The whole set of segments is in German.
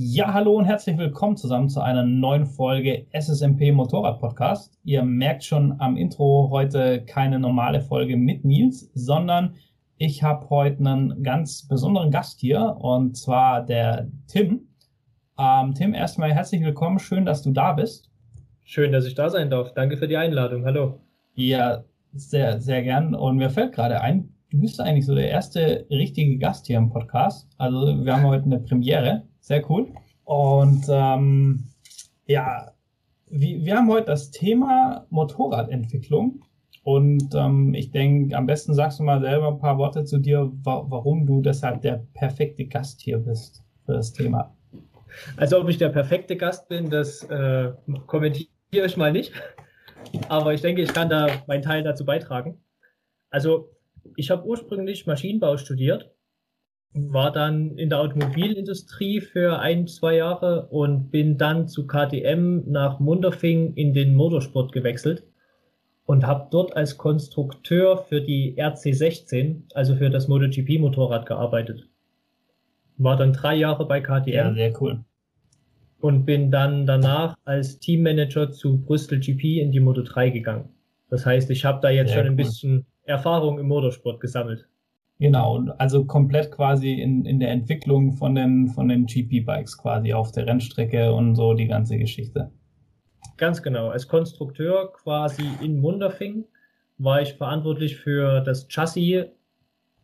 Ja, hallo und herzlich willkommen zusammen zu einer neuen Folge SSMP Motorrad Podcast. Ihr merkt schon am Intro heute keine normale Folge mit Nils, sondern ich habe heute einen ganz besonderen Gast hier und zwar der Tim. Ähm, Tim, erstmal herzlich willkommen. Schön, dass du da bist. Schön, dass ich da sein darf. Danke für die Einladung. Hallo. Ja, sehr, sehr gern. Und mir fällt gerade ein, du bist eigentlich so der erste richtige Gast hier im Podcast. Also wir haben heute eine Premiere. Sehr cool. Und ähm, ja, wir, wir haben heute das Thema Motorradentwicklung. Und ähm, ich denke, am besten sagst du mal selber ein paar Worte zu dir, wa warum du deshalb der perfekte Gast hier bist für das Thema. Also ob ich der perfekte Gast bin, das äh, kommentiere ich mal nicht. Aber ich denke, ich kann da meinen Teil dazu beitragen. Also ich habe ursprünglich Maschinenbau studiert war dann in der Automobilindustrie für ein, zwei Jahre und bin dann zu KTM nach Munderfing in den Motorsport gewechselt und habe dort als Konstrukteur für die RC16, also für das MotoGP Motorrad gearbeitet. War dann drei Jahre bei KTM. Ja, sehr cool. Und bin dann danach als Teammanager zu Brüssel GP in die Moto 3 gegangen. Das heißt, ich habe da jetzt sehr schon ein cool. bisschen Erfahrung im Motorsport gesammelt. Genau, also komplett quasi in, in der Entwicklung von den, von den GP-Bikes quasi auf der Rennstrecke und so die ganze Geschichte. Ganz genau. Als Konstrukteur quasi in Munderfing war ich verantwortlich für das Chassis.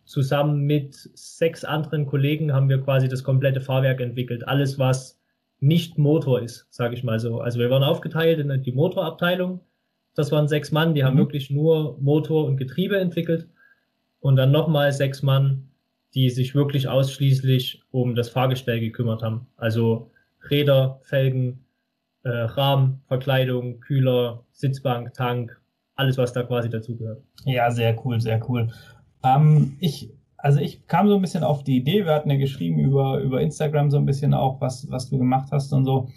Zusammen mit sechs anderen Kollegen haben wir quasi das komplette Fahrwerk entwickelt. Alles, was nicht Motor ist, sage ich mal so. Also wir waren aufgeteilt in die Motorabteilung. Das waren sechs Mann, die haben mhm. wirklich nur Motor und Getriebe entwickelt und dann nochmal sechs Mann, die sich wirklich ausschließlich um das Fahrgestell gekümmert haben. Also Räder, Felgen, äh, Rahmen, Verkleidung, Kühler, Sitzbank, Tank, alles, was da quasi dazugehört. Ja, sehr cool, sehr cool. Ähm, ich, also ich kam so ein bisschen auf die Idee, wir hatten ja geschrieben über, über Instagram so ein bisschen auch, was, was du gemacht hast und so.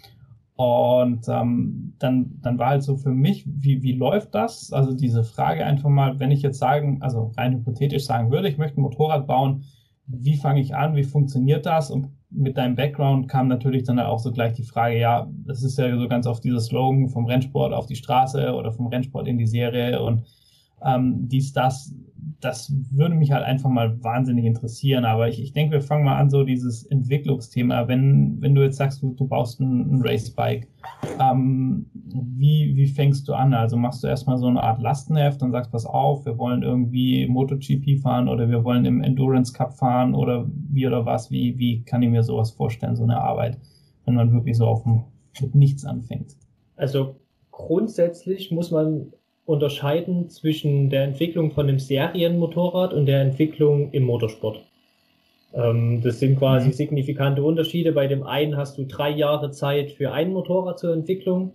Und ähm, dann, dann war halt so für mich, wie, wie läuft das? Also diese Frage einfach mal, wenn ich jetzt sagen, also rein hypothetisch sagen würde, ich möchte ein Motorrad bauen, wie fange ich an, wie funktioniert das? Und mit deinem Background kam natürlich dann auch so gleich die Frage, ja, das ist ja so ganz oft dieses Slogan vom Rennsport auf die Straße oder vom Rennsport in die Serie und ähm, dies, das, das würde mich halt einfach mal wahnsinnig interessieren. Aber ich, ich denke, wir fangen mal an, so dieses Entwicklungsthema. Wenn, wenn du jetzt sagst, du, du baust ein, ein Racebike, ähm, wie, wie fängst du an? Also machst du erstmal so eine Art Lastenheft und sagst, pass auf, wir wollen irgendwie MotoGP fahren oder wir wollen im Endurance Cup fahren oder wie oder was? Wie, wie kann ich mir sowas vorstellen, so eine Arbeit, wenn man wirklich so auf dem, mit nichts anfängt? Also grundsätzlich muss man unterscheiden zwischen der Entwicklung von einem Serienmotorrad und der Entwicklung im Motorsport. Ähm, das sind quasi mhm. signifikante Unterschiede. Bei dem einen hast du drei Jahre Zeit für ein Motorrad zur Entwicklung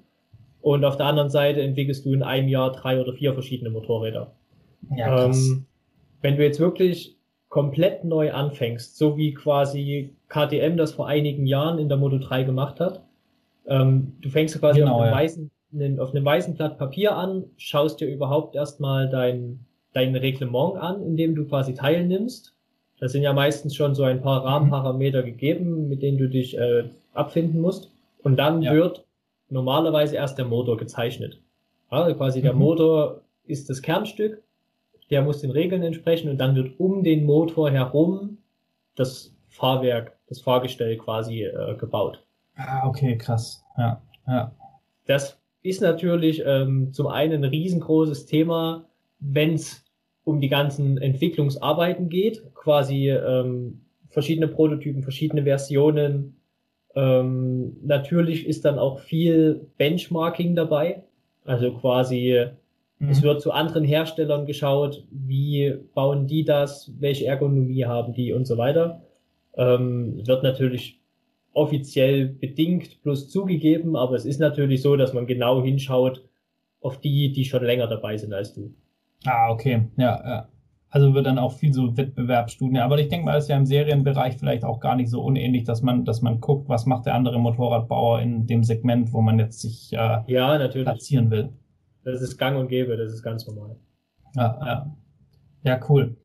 und auf der anderen Seite entwickelst du in einem Jahr drei oder vier verschiedene Motorräder. Ja, ähm, wenn du jetzt wirklich komplett neu anfängst, so wie quasi KTM das vor einigen Jahren in der Moto 3 gemacht hat, ähm, du fängst quasi genau, auf einem ja. weißen auf einem weißen Blatt Papier an, schaust dir überhaupt erstmal dein, dein Reglement an, in dem du quasi teilnimmst. Da sind ja meistens schon so ein paar Rahmenparameter gegeben, mit denen du dich äh, abfinden musst. Und dann ja. wird normalerweise erst der Motor gezeichnet. Also quasi mhm. der Motor ist das Kernstück, der muss den Regeln entsprechen und dann wird um den Motor herum das Fahrwerk, das Fahrgestell quasi äh, gebaut. Ah, okay, krass. Ja, ja. Das ist natürlich ähm, zum einen ein riesengroßes Thema, wenn es um die ganzen Entwicklungsarbeiten geht, quasi ähm, verschiedene Prototypen, verschiedene Versionen. Ähm, natürlich ist dann auch viel Benchmarking dabei, also quasi mhm. es wird zu anderen Herstellern geschaut, wie bauen die das, welche Ergonomie haben die und so weiter. Ähm, wird natürlich offiziell bedingt plus zugegeben, aber es ist natürlich so, dass man genau hinschaut auf die, die schon länger dabei sind als du. Ah, okay, ja, ja. Also wird dann auch viel so Wettbewerbsstudien. Aber ich denke mal, das ist ja im Serienbereich vielleicht auch gar nicht so unähnlich, dass man, dass man guckt, was macht der andere Motorradbauer in dem Segment, wo man jetzt sich äh, ja, natürlich. platzieren will. Das ist gang und gäbe, das ist ganz normal. Ja, ja. Ja, cool.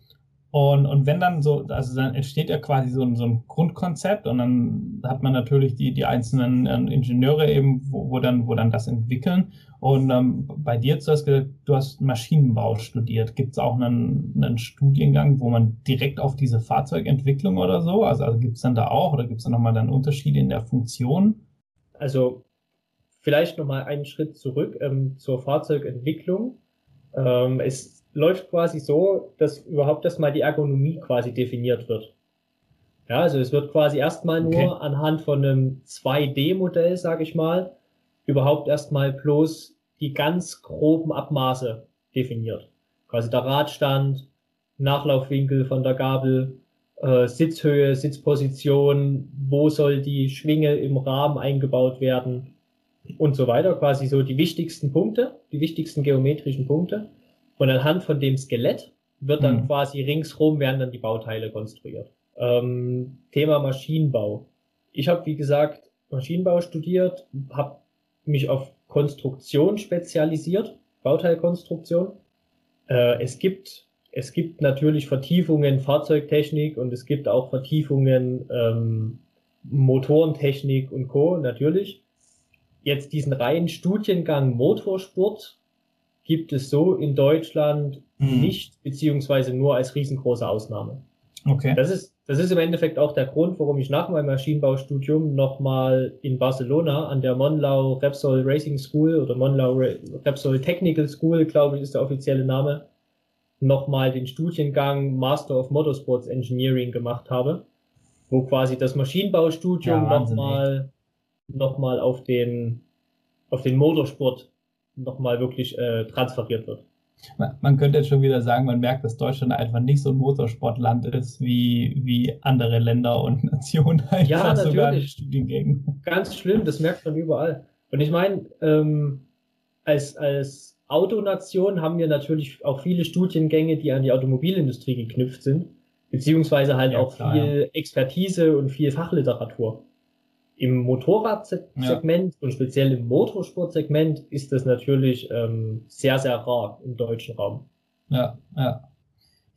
Und, und wenn dann so, also dann entsteht ja quasi so so ein Grundkonzept und dann hat man natürlich die, die einzelnen äh, Ingenieure eben, wo, wo, dann, wo dann das entwickeln. Und ähm, bei dir, du hast gesagt, du hast Maschinenbau studiert. Gibt es auch einen, einen Studiengang, wo man direkt auf diese Fahrzeugentwicklung oder so, also, also gibt es dann da auch oder gibt es da nochmal dann Unterschiede in der Funktion? Also vielleicht nochmal einen Schritt zurück ähm, zur Fahrzeugentwicklung. Ähm, es läuft quasi so, dass überhaupt erstmal die Ergonomie quasi definiert wird. Ja, also es wird quasi erstmal nur okay. anhand von einem 2D-Modell, sage ich mal, überhaupt erstmal bloß die ganz groben Abmaße definiert. Quasi der Radstand, Nachlaufwinkel von der Gabel, äh, Sitzhöhe, Sitzposition, wo soll die Schwinge im Rahmen eingebaut werden und so weiter. Quasi so die wichtigsten Punkte, die wichtigsten geometrischen Punkte. Und anhand von dem Skelett wird dann mhm. quasi ringsrum werden dann die Bauteile konstruiert. Ähm, Thema Maschinenbau. Ich habe, wie gesagt, Maschinenbau studiert, habe mich auf Konstruktion spezialisiert, Bauteilkonstruktion. Äh, es gibt es gibt natürlich Vertiefungen Fahrzeugtechnik und es gibt auch Vertiefungen ähm, Motorentechnik und Co. natürlich. Jetzt diesen reinen Studiengang Motorsport gibt es so in Deutschland mhm. nicht, beziehungsweise nur als riesengroße Ausnahme. Okay. Das ist, das ist im Endeffekt auch der Grund, warum ich nach meinem Maschinenbaustudium nochmal in Barcelona an der Monlau Repsol Racing School oder Monlau Repsol Technical School, glaube ich, ist der offizielle Name, nochmal den Studiengang Master of Motorsports Engineering gemacht habe, wo quasi das Maschinenbaustudium ja, nochmal noch mal auf den, auf den Motorsport nochmal wirklich äh, transferiert wird. Man könnte jetzt schon wieder sagen, man merkt, dass Deutschland einfach nicht so ein Motorsportland ist wie, wie andere Länder und Nationen. Ja, natürlich. Studiengängen. Ganz schlimm, das merkt man überall. Und ich meine, ähm, als, als Autonation haben wir natürlich auch viele Studiengänge, die an die Automobilindustrie geknüpft sind, beziehungsweise halt ja, auch klar, viel ja. Expertise und viel Fachliteratur. Im Motorradsegment ja. und speziell im Motorsportsegment ist das natürlich ähm, sehr, sehr rar im deutschen Raum. Ja, ja.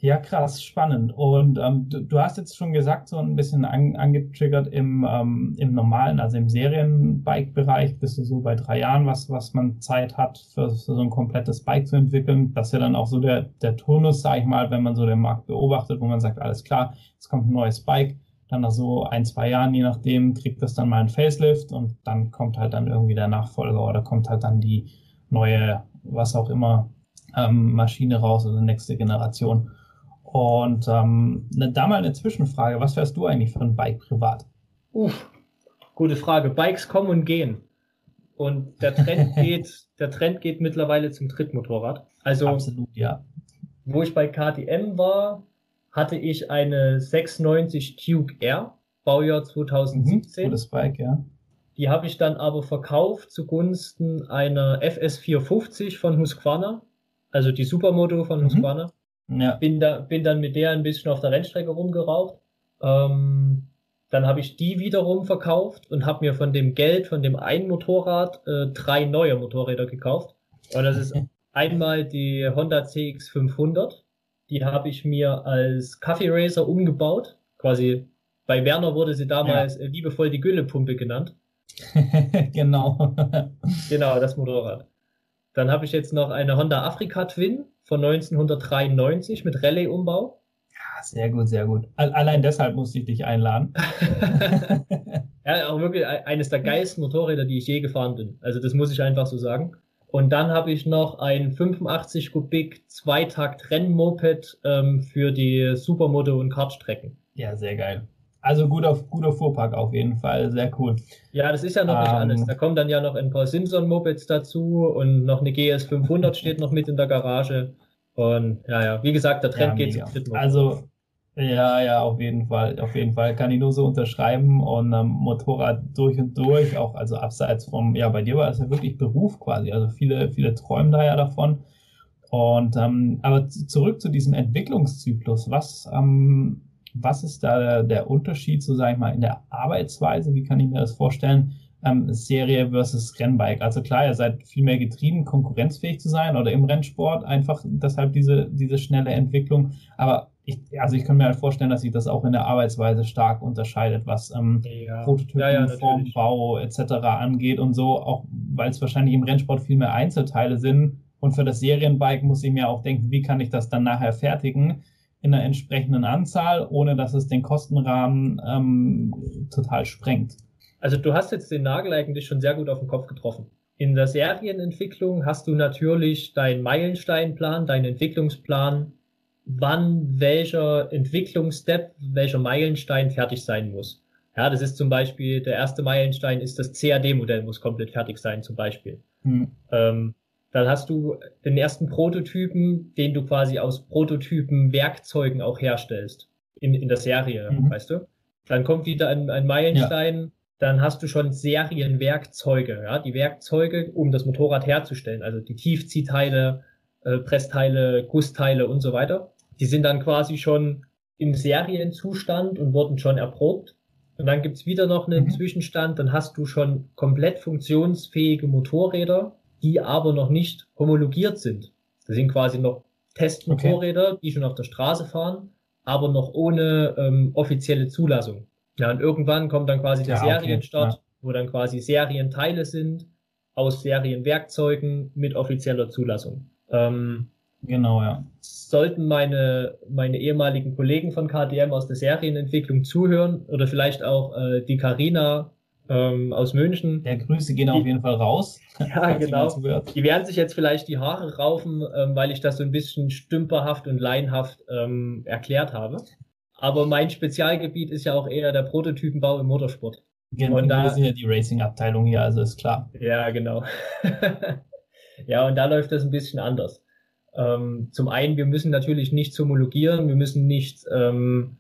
Ja, krass, spannend. Und ähm, du, du, hast jetzt schon gesagt, so ein bisschen an, angetriggert im, ähm, im normalen, also im Serienbike-Bereich bist du so bei drei Jahren, was, was man Zeit hat, für, für so ein komplettes Bike zu entwickeln. Das ist ja dann auch so der, der Turnus, sag ich mal, wenn man so den Markt beobachtet, wo man sagt, alles klar, jetzt kommt ein neues Bike dann nach so ein, zwei Jahren, je nachdem, kriegt das dann mal ein Facelift und dann kommt halt dann irgendwie der Nachfolger oder kommt halt dann die neue, was auch immer, ähm, Maschine raus oder nächste Generation. Und ähm, ne, da mal eine Zwischenfrage, was fährst du eigentlich für ein Bike privat? Uff, gute Frage. Bikes kommen und gehen. Und der Trend geht, der Trend geht mittlerweile zum Trittmotorrad. Also absolut, ja. Wo ich bei KTM war, hatte ich eine 690 Duke R, Baujahr 2017. Mhm, gutes Bike, ja. Die habe ich dann aber verkauft zugunsten einer FS450 von Husqvarna, also die Supermoto von mhm. Husqvarna. Ja. Bin, da, bin dann mit der ein bisschen auf der Rennstrecke rumgeraucht. Ähm, dann habe ich die wiederum verkauft und habe mir von dem Geld, von dem einen Motorrad, äh, drei neue Motorräder gekauft. Und das ist einmal die Honda CX500, die habe ich mir als Kaffee Racer umgebaut. Quasi bei Werner wurde sie damals ja. liebevoll die Güllepumpe genannt. genau. genau, das Motorrad. Dann habe ich jetzt noch eine Honda Afrika Twin von 1993 mit Rallye-Umbau. Ja, sehr gut, sehr gut. Allein deshalb musste ich dich einladen. ja, auch wirklich eines der geilsten Motorräder, die ich je gefahren bin. Also das muss ich einfach so sagen. Und dann habe ich noch ein 85 Kubik Zweitakt Rennmoped ähm, für die Supermoto und Kartstrecken. Ja, sehr geil. Also guter, guter Fuhrpark auf jeden Fall, sehr cool. Ja, das ist ja noch nicht ähm, alles. Da kommen dann ja noch ein paar Simpson-Mopeds dazu und noch eine GS 500 steht noch mit in der Garage. Und ja, ja, wie gesagt, der Trend ja, geht zum dritten Also ja, ja, auf jeden Fall. Auf jeden Fall kann ich nur so unterschreiben und ähm, Motorrad durch und durch, auch also abseits vom, ja, bei dir war es ja wirklich Beruf quasi. Also viele, viele träumen da ja davon. Und ähm, aber zurück zu diesem Entwicklungszyklus. Was, ähm, was ist da der, der Unterschied, so sage ich mal, in der Arbeitsweise? Wie kann ich mir das vorstellen? Ähm, Serie versus Rennbike. Also klar, ihr seid viel mehr getrieben, konkurrenzfähig zu sein oder im Rennsport einfach deshalb diese, diese schnelle Entwicklung. Aber ich, also ich kann mir halt vorstellen, dass sich das auch in der Arbeitsweise stark unterscheidet, was ähm, ja. Prototypen, ja, ja, Formbau etc. angeht und so, auch weil es wahrscheinlich im Rennsport viel mehr Einzelteile sind. Und für das Serienbike muss ich mir auch denken, wie kann ich das dann nachher fertigen in einer entsprechenden Anzahl, ohne dass es den Kostenrahmen ähm, total sprengt. Also du hast jetzt den Nagel eigentlich schon sehr gut auf den Kopf getroffen. In der Serienentwicklung hast du natürlich deinen Meilensteinplan, deinen Entwicklungsplan, wann welcher Entwicklungsstep, welcher Meilenstein fertig sein muss. Ja, das ist zum Beispiel, der erste Meilenstein ist das CAD-Modell muss komplett fertig sein, zum Beispiel. Hm. Ähm, dann hast du den ersten Prototypen, den du quasi aus Prototypen Werkzeugen auch herstellst. In, in der Serie, mhm. weißt du? Dann kommt wieder ein, ein Meilenstein, ja. dann hast du schon Serienwerkzeuge, ja, die Werkzeuge, um das Motorrad herzustellen, also die Tiefziehteile, äh, Pressteile, Gussteile und so weiter. Die sind dann quasi schon im Serienzustand und wurden schon erprobt. Und dann gibt's wieder noch einen mhm. Zwischenstand, dann hast du schon komplett funktionsfähige Motorräder, die aber noch nicht homologiert sind. Das sind quasi noch Testmotorräder, okay. die schon auf der Straße fahren, aber noch ohne ähm, offizielle Zulassung. Ja, und irgendwann kommt dann quasi der ja, Serienstart, okay. ja. wo dann quasi Serienteile sind aus Serienwerkzeugen mit offizieller Zulassung. Ähm, genau, ja. Sollten meine, meine ehemaligen Kollegen von KTM aus der Serienentwicklung zuhören oder vielleicht auch äh, die Karina ähm, aus München. Der Grüße gehen die, auf jeden Fall raus. Ja, genau. Die werden sich jetzt vielleicht die Haare raufen, ähm, weil ich das so ein bisschen stümperhaft und laienhaft ähm, erklärt habe. Aber mein Spezialgebiet ist ja auch eher der Prototypenbau im Motorsport. Genau, und da, wir sind ja die Racing-Abteilung hier, also ist klar. Ja, genau. ja, und da läuft das ein bisschen anders. Ähm, zum einen, wir müssen natürlich nicht homologieren, wir müssen nicht ähm,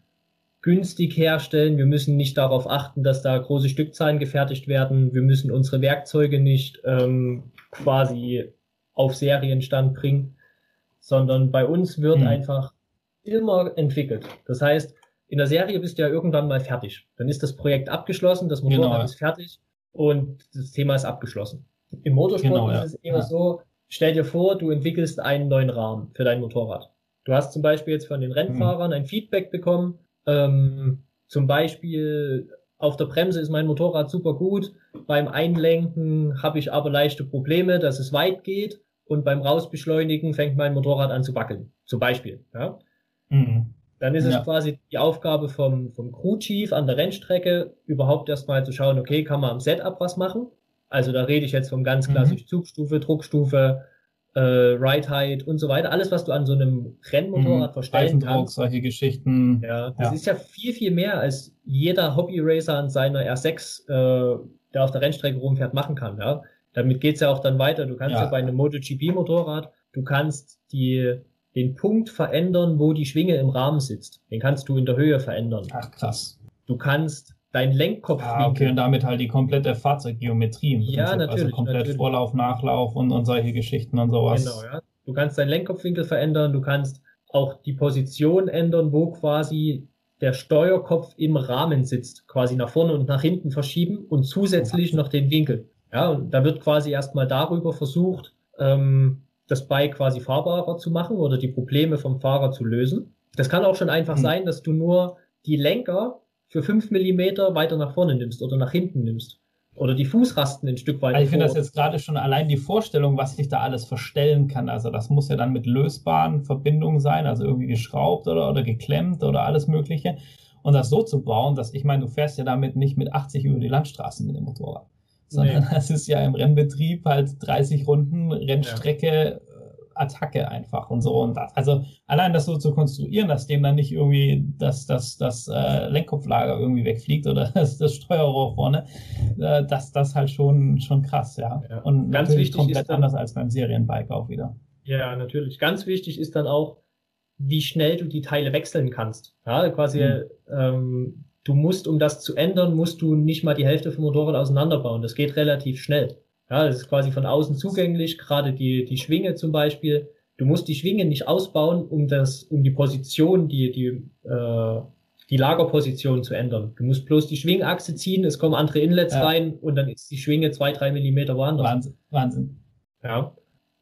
günstig herstellen. Wir müssen nicht darauf achten, dass da große Stückzahlen gefertigt werden. Wir müssen unsere Werkzeuge nicht ähm, quasi auf Serienstand bringen, sondern bei uns wird mhm. einfach immer entwickelt. Das heißt, in der Serie bist du ja irgendwann mal fertig. Dann ist das Projekt abgeschlossen, das Motorrad genau. ist fertig und das Thema ist abgeschlossen. Im Motorsport genau, ja. ist es eher ja. so, stell dir vor, du entwickelst einen neuen Rahmen für dein Motorrad. Du hast zum Beispiel jetzt von den Rennfahrern ein Feedback bekommen, ähm, zum Beispiel auf der Bremse ist mein Motorrad super gut. Beim Einlenken habe ich aber leichte Probleme, dass es weit geht. Und beim Rausbeschleunigen fängt mein Motorrad an zu wackeln. Zum Beispiel. Ja? Mhm. Dann ist ja. es quasi die Aufgabe vom, vom Crew Chief an der Rennstrecke, überhaupt erstmal zu schauen, okay, kann man am Setup was machen? Also da rede ich jetzt vom ganz mhm. klassisch Zugstufe, Druckstufe, äh, Ride Height und so weiter. Alles, was du an so einem Rennmotorrad mhm. verstellen kannst. solche Geschichten. Ja, das ja. ist ja viel, viel mehr, als jeder Hobby-Racer an seiner R6, äh, der auf der Rennstrecke rumfährt, machen kann. Ja? Damit geht's ja auch dann weiter. Du kannst ja, ja bei einem MotoGP-Motorrad, du kannst die, den Punkt verändern, wo die Schwinge im Rahmen sitzt. Den kannst du in der Höhe verändern. Ach, krass. Du kannst dein Lenkkopf. Ah, okay, und damit halt die komplette Fahrzeuggeometrie. Ja, Prinzip. natürlich. Also komplett natürlich. Vorlauf, Nachlauf und, und solche Geschichten und sowas. Genau, ja. Du kannst deinen Lenkkopfwinkel verändern, du kannst auch die Position ändern, wo quasi der Steuerkopf im Rahmen sitzt, quasi nach vorne und nach hinten verschieben und zusätzlich noch den Winkel. Ja, und da wird quasi erstmal darüber versucht, ähm, das Bike quasi fahrbarer zu machen oder die Probleme vom Fahrer zu lösen. Das kann auch schon einfach hm. sein, dass du nur die Lenker für fünf Millimeter weiter nach vorne nimmst oder nach hinten nimmst. Oder die Fußrasten ein Stück weiter. Also ich finde das jetzt gerade schon allein die Vorstellung, was sich da alles verstellen kann. Also das muss ja dann mit lösbaren Verbindungen sein, also irgendwie geschraubt oder, oder geklemmt oder alles Mögliche. Und das so zu bauen, dass ich meine, du fährst ja damit nicht mit 80 über die Landstraßen mit dem Motorrad. Sondern nee. das ist ja im Rennbetrieb halt 30 Runden Rennstrecke. Attacke einfach und so und das. Also allein das so zu konstruieren, dass dem dann nicht irgendwie das, das, das äh, Lenkkopflager irgendwie wegfliegt oder das, das Steuerrohr vorne, äh, das, das halt schon, schon krass, ja. ja. Und ganz wichtig komplett dann, anders als beim Serienbike auch wieder. Ja, natürlich. Ganz wichtig ist dann auch, wie schnell du die Teile wechseln kannst. Ja, quasi, mhm. ähm, du musst, um das zu ändern, musst du nicht mal die Hälfte vom Motorrad auseinanderbauen. Das geht relativ schnell. Ja, das ist quasi von außen zugänglich, gerade die, die Schwinge zum Beispiel. Du musst die Schwinge nicht ausbauen, um das, um die Position, die, die, äh, die Lagerposition zu ändern. Du musst bloß die Schwingachse ziehen, es kommen andere Inlets ja. rein und dann ist die Schwinge zwei, drei Millimeter woanders. Wahnsinn, Wahnsinn. Ja.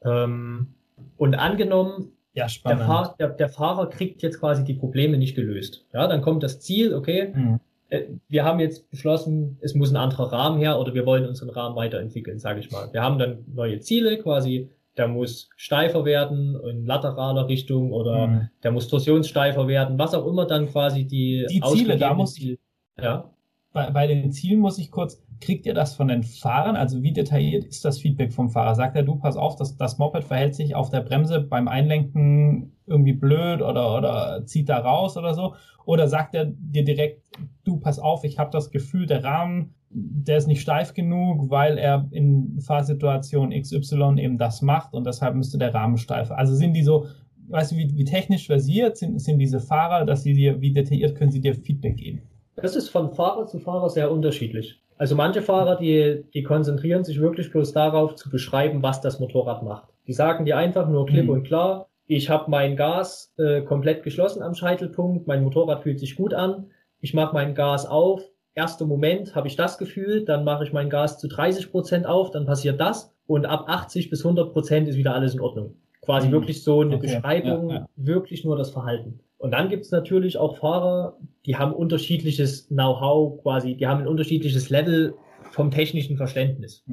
Ähm, und angenommen, ja. Der, Fahr der, der, Fahrer kriegt jetzt quasi die Probleme nicht gelöst. Ja, dann kommt das Ziel, okay, mhm. Äh, wir haben jetzt beschlossen, es muss ein anderer Rahmen her oder wir wollen unseren Rahmen weiterentwickeln, sage ich mal. Wir haben dann neue Ziele, quasi, der muss steifer werden in lateraler Richtung oder mhm. der muss torsionssteifer werden, was auch immer dann quasi die Die Ziele, da muss ich, ja. Bei, bei den Zielen muss ich kurz, kriegt ihr das von den Fahrern? Also wie detailliert ist das Feedback vom Fahrer? Sagt er, du, pass auf, das, das Moped verhält sich auf der Bremse beim Einlenken irgendwie blöd oder, oder zieht da raus oder so? Oder sagt er dir direkt, du, pass auf, ich habe das Gefühl, der Rahmen, der ist nicht steif genug, weil er in Fahrsituation XY eben das macht und deshalb müsste der Rahmen steif. Also sind die so, weißt du, wie, wie technisch versiert sind, sind diese Fahrer, dass sie dir, wie detailliert können sie dir Feedback geben? Das ist von Fahrer zu Fahrer sehr unterschiedlich. Also manche Fahrer, die, die konzentrieren sich wirklich bloß darauf zu beschreiben, was das Motorrad macht. Die sagen dir einfach nur klipp mhm. und klar, ich habe mein Gas äh, komplett geschlossen am Scheitelpunkt, mein Motorrad fühlt sich gut an, ich mache mein Gas auf, erster Moment habe ich das Gefühl, dann mache ich mein Gas zu 30 Prozent auf, dann passiert das und ab 80 bis 100 Prozent ist wieder alles in Ordnung. Quasi mhm. wirklich so eine okay. Beschreibung, ja, ja. wirklich nur das Verhalten. Und dann gibt es natürlich auch Fahrer, die haben unterschiedliches Know-how, quasi, die haben ein unterschiedliches Level vom technischen Verständnis.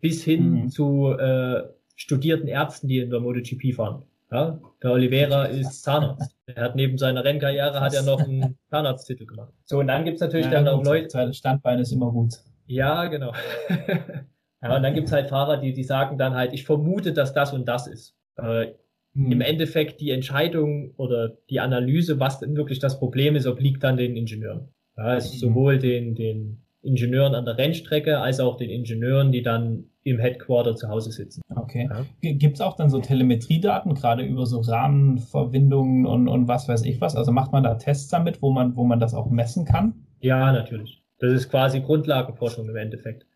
Bis hin mhm. zu äh, studierten Ärzten, die in der MotoGP fahren. Ja? Der Oliveira ist Zahnarzt. Er hat neben seiner Rennkarriere hat er noch einen Zahnarzttitel gemacht. So, und dann gibt's natürlich ja, dann auch Leute. Das Standbein ist immer gut. Ja, genau. ja, und dann gibt's halt Fahrer, die, die sagen dann halt, ich vermute, dass das und das ist. Äh, hm. Im Endeffekt die Entscheidung oder die Analyse, was denn wirklich das Problem ist, obliegt dann den Ingenieuren. Ja, also hm. sowohl den, den Ingenieuren an der Rennstrecke als auch den Ingenieuren, die dann im Headquarter zu Hause sitzen. Okay. Ja. Gibt es auch dann so Telemetriedaten, gerade über so Rahmenverbindungen und, und was weiß ich was? Also macht man da Tests damit, wo man, wo man das auch messen kann? Ja, natürlich. Das ist quasi Grundlagenforschung im Endeffekt.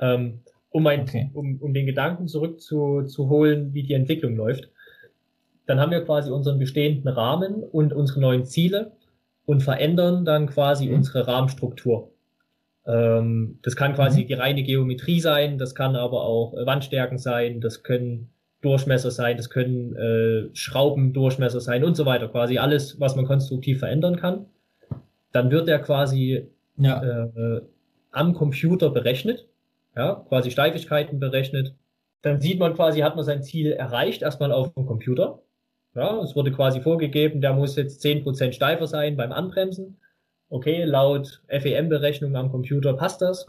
Ähm, um, ein, okay. um, um den Gedanken zurückzuholen, wie die Entwicklung läuft dann haben wir quasi unseren bestehenden Rahmen und unsere neuen Ziele und verändern dann quasi mhm. unsere Rahmenstruktur. Ähm, das kann quasi mhm. die reine Geometrie sein, das kann aber auch äh, Wandstärken sein, das können Durchmesser sein, das können äh, Schraubendurchmesser sein und so weiter. Quasi alles, was man konstruktiv verändern kann. Dann wird der quasi ja. äh, am Computer berechnet, ja, quasi Steifigkeiten berechnet. Dann sieht man quasi, hat man sein Ziel erreicht, erstmal auf dem Computer. Ja, es wurde quasi vorgegeben, der muss jetzt zehn Prozent steifer sein beim Anbremsen. Okay, laut FEM-Berechnung am Computer passt das.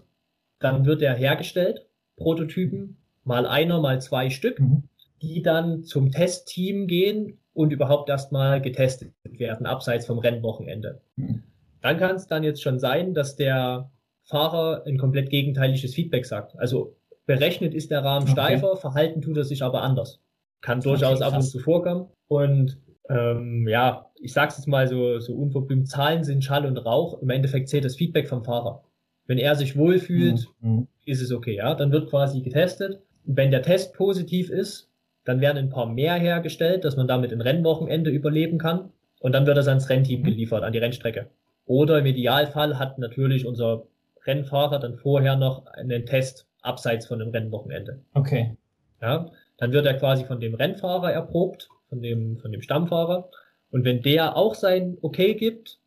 Dann wird er hergestellt, Prototypen, mal einer, mal zwei Stück, mhm. die dann zum Testteam gehen und überhaupt erstmal getestet werden, abseits vom Rennwochenende. Mhm. Dann kann es dann jetzt schon sein, dass der Fahrer ein komplett gegenteiliges Feedback sagt. Also berechnet ist der Rahmen okay. steifer, verhalten tut er sich aber anders. Kann durchaus ab und zu vorkommen. Und ähm, ja, ich sag's jetzt mal so, so unverblümt, Zahlen sind Schall und Rauch. Im Endeffekt zählt das Feedback vom Fahrer. Wenn er sich wohlfühlt, mhm. ist es okay, ja. Dann wird quasi getestet. Wenn der Test positiv ist, dann werden ein paar mehr hergestellt, dass man damit ein Rennwochenende überleben kann. Und dann wird das ans Rennteam mhm. geliefert, an die Rennstrecke. Oder im Idealfall hat natürlich unser Rennfahrer dann vorher noch einen Test abseits von dem Rennwochenende. Okay. Ja, dann wird er quasi von dem Rennfahrer erprobt, von dem, von dem Stammfahrer. Und wenn der auch sein Okay gibt,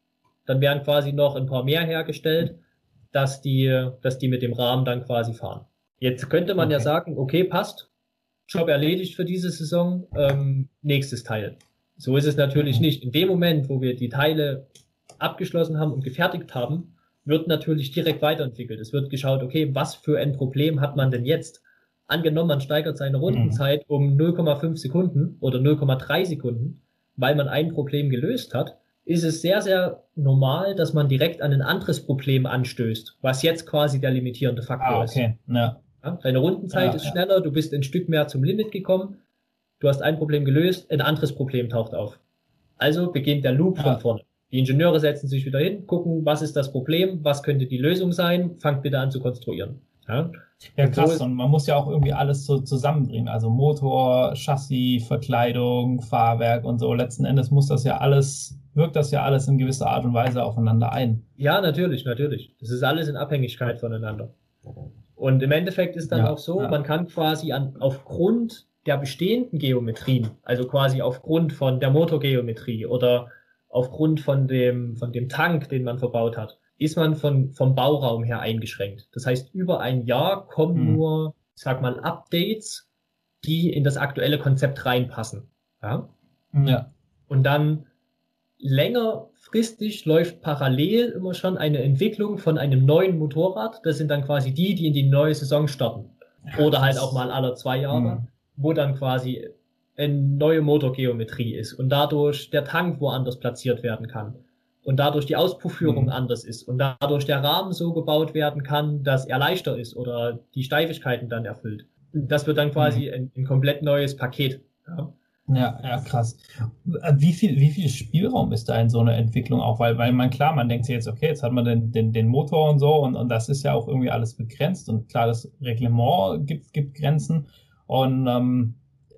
dann werden quasi noch ein paar mehr hergestellt, dass die, dass die mit dem Rahmen dann quasi fahren. Jetzt könnte man okay. ja sagen, okay, passt, Job erledigt für diese Saison, ähm, nächstes Teil. So ist es natürlich nicht. In dem Moment, wo wir die Teile abgeschlossen haben und gefertigt haben, wird natürlich direkt weiterentwickelt. Es wird geschaut, okay, was für ein Problem hat man denn jetzt? angenommen, man steigert seine Rundenzeit mhm. um 0,5 Sekunden oder 0,3 Sekunden, weil man ein Problem gelöst hat, ist es sehr, sehr normal, dass man direkt an ein anderes Problem anstößt, was jetzt quasi der limitierende Faktor ah, okay. ist. Ja. Ja, deine Rundenzeit ja, ist schneller, du bist ein Stück mehr zum Limit gekommen, du hast ein Problem gelöst, ein anderes Problem taucht auf. Also beginnt der Loop von vorne. Die Ingenieure setzen sich wieder hin, gucken, was ist das Problem, was könnte die Lösung sein, fangt bitte an zu konstruieren. Ja, ja krass. Und man muss ja auch irgendwie alles so zusammenbringen. Also Motor, Chassis, Verkleidung, Fahrwerk und so. Letzten Endes muss das ja alles, wirkt das ja alles in gewisser Art und Weise aufeinander ein. Ja, natürlich, natürlich. Das ist alles in Abhängigkeit voneinander. Und im Endeffekt ist dann ja, auch so, ja. man kann quasi an, aufgrund der bestehenden Geometrien, also quasi aufgrund von der Motorgeometrie oder aufgrund von dem, von dem Tank, den man verbaut hat, ist man von, vom Bauraum her eingeschränkt. Das heißt, über ein Jahr kommen mhm. nur, ich sag mal, Updates, die in das aktuelle Konzept reinpassen. Ja. ja. Und dann längerfristig läuft parallel immer schon eine Entwicklung von einem neuen Motorrad. Das sind dann quasi die, die in die neue Saison starten. Oder halt auch mal alle zwei Jahre, mhm. wo dann quasi eine neue Motorgeometrie ist und dadurch der Tank woanders platziert werden kann und dadurch die Auspuffführung mhm. anders ist und dadurch der Rahmen so gebaut werden kann, dass er leichter ist oder die Steifigkeiten dann erfüllt. Das wird dann quasi mhm. ein, ein, komplett neues Paket. Ja. Ja, ja, krass. Wie viel, wie viel Spielraum ist da in so einer Entwicklung auch? Weil, weil man klar, man denkt sich jetzt, okay, jetzt hat man den, den, den Motor und so und, und das ist ja auch irgendwie alles begrenzt und klar, das Reglement gibt, gibt Grenzen und ähm,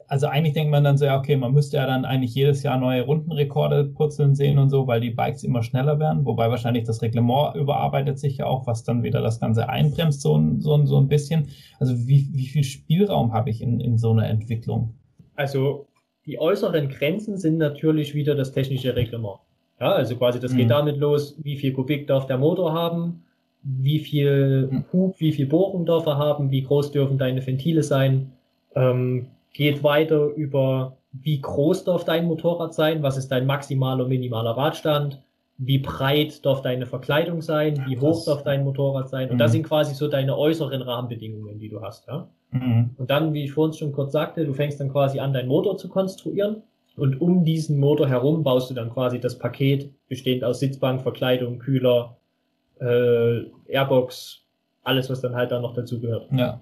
also eigentlich denkt man dann so, ja, okay, man müsste ja dann eigentlich jedes Jahr neue Rundenrekorde purzeln sehen und so, weil die Bikes immer schneller werden. Wobei wahrscheinlich das Reglement überarbeitet sich ja auch, was dann wieder das Ganze einbremst, so, so, so ein bisschen. Also wie, wie viel Spielraum habe ich in, in so einer Entwicklung? Also die äußeren Grenzen sind natürlich wieder das technische Reglement. Ja, also quasi das mhm. geht damit los, wie viel Kubik darf der Motor haben, wie viel mhm. Hub, wie viel Bohrung darf er haben, wie groß dürfen deine Ventile sein. Ähm, geht weiter über, wie groß darf dein Motorrad sein, was ist dein maximaler, minimaler Radstand, wie breit darf deine Verkleidung sein, wie hoch darf dein Motorrad sein. Und mhm. das sind quasi so deine äußeren Rahmenbedingungen, die du hast. Ja? Mhm. Und dann, wie ich vorhin schon kurz sagte, du fängst dann quasi an, deinen Motor zu konstruieren. Und um diesen Motor herum baust du dann quasi das Paket, bestehend aus Sitzbank, Verkleidung, Kühler, äh, Airbox, alles, was dann halt da noch dazu gehört. Ja.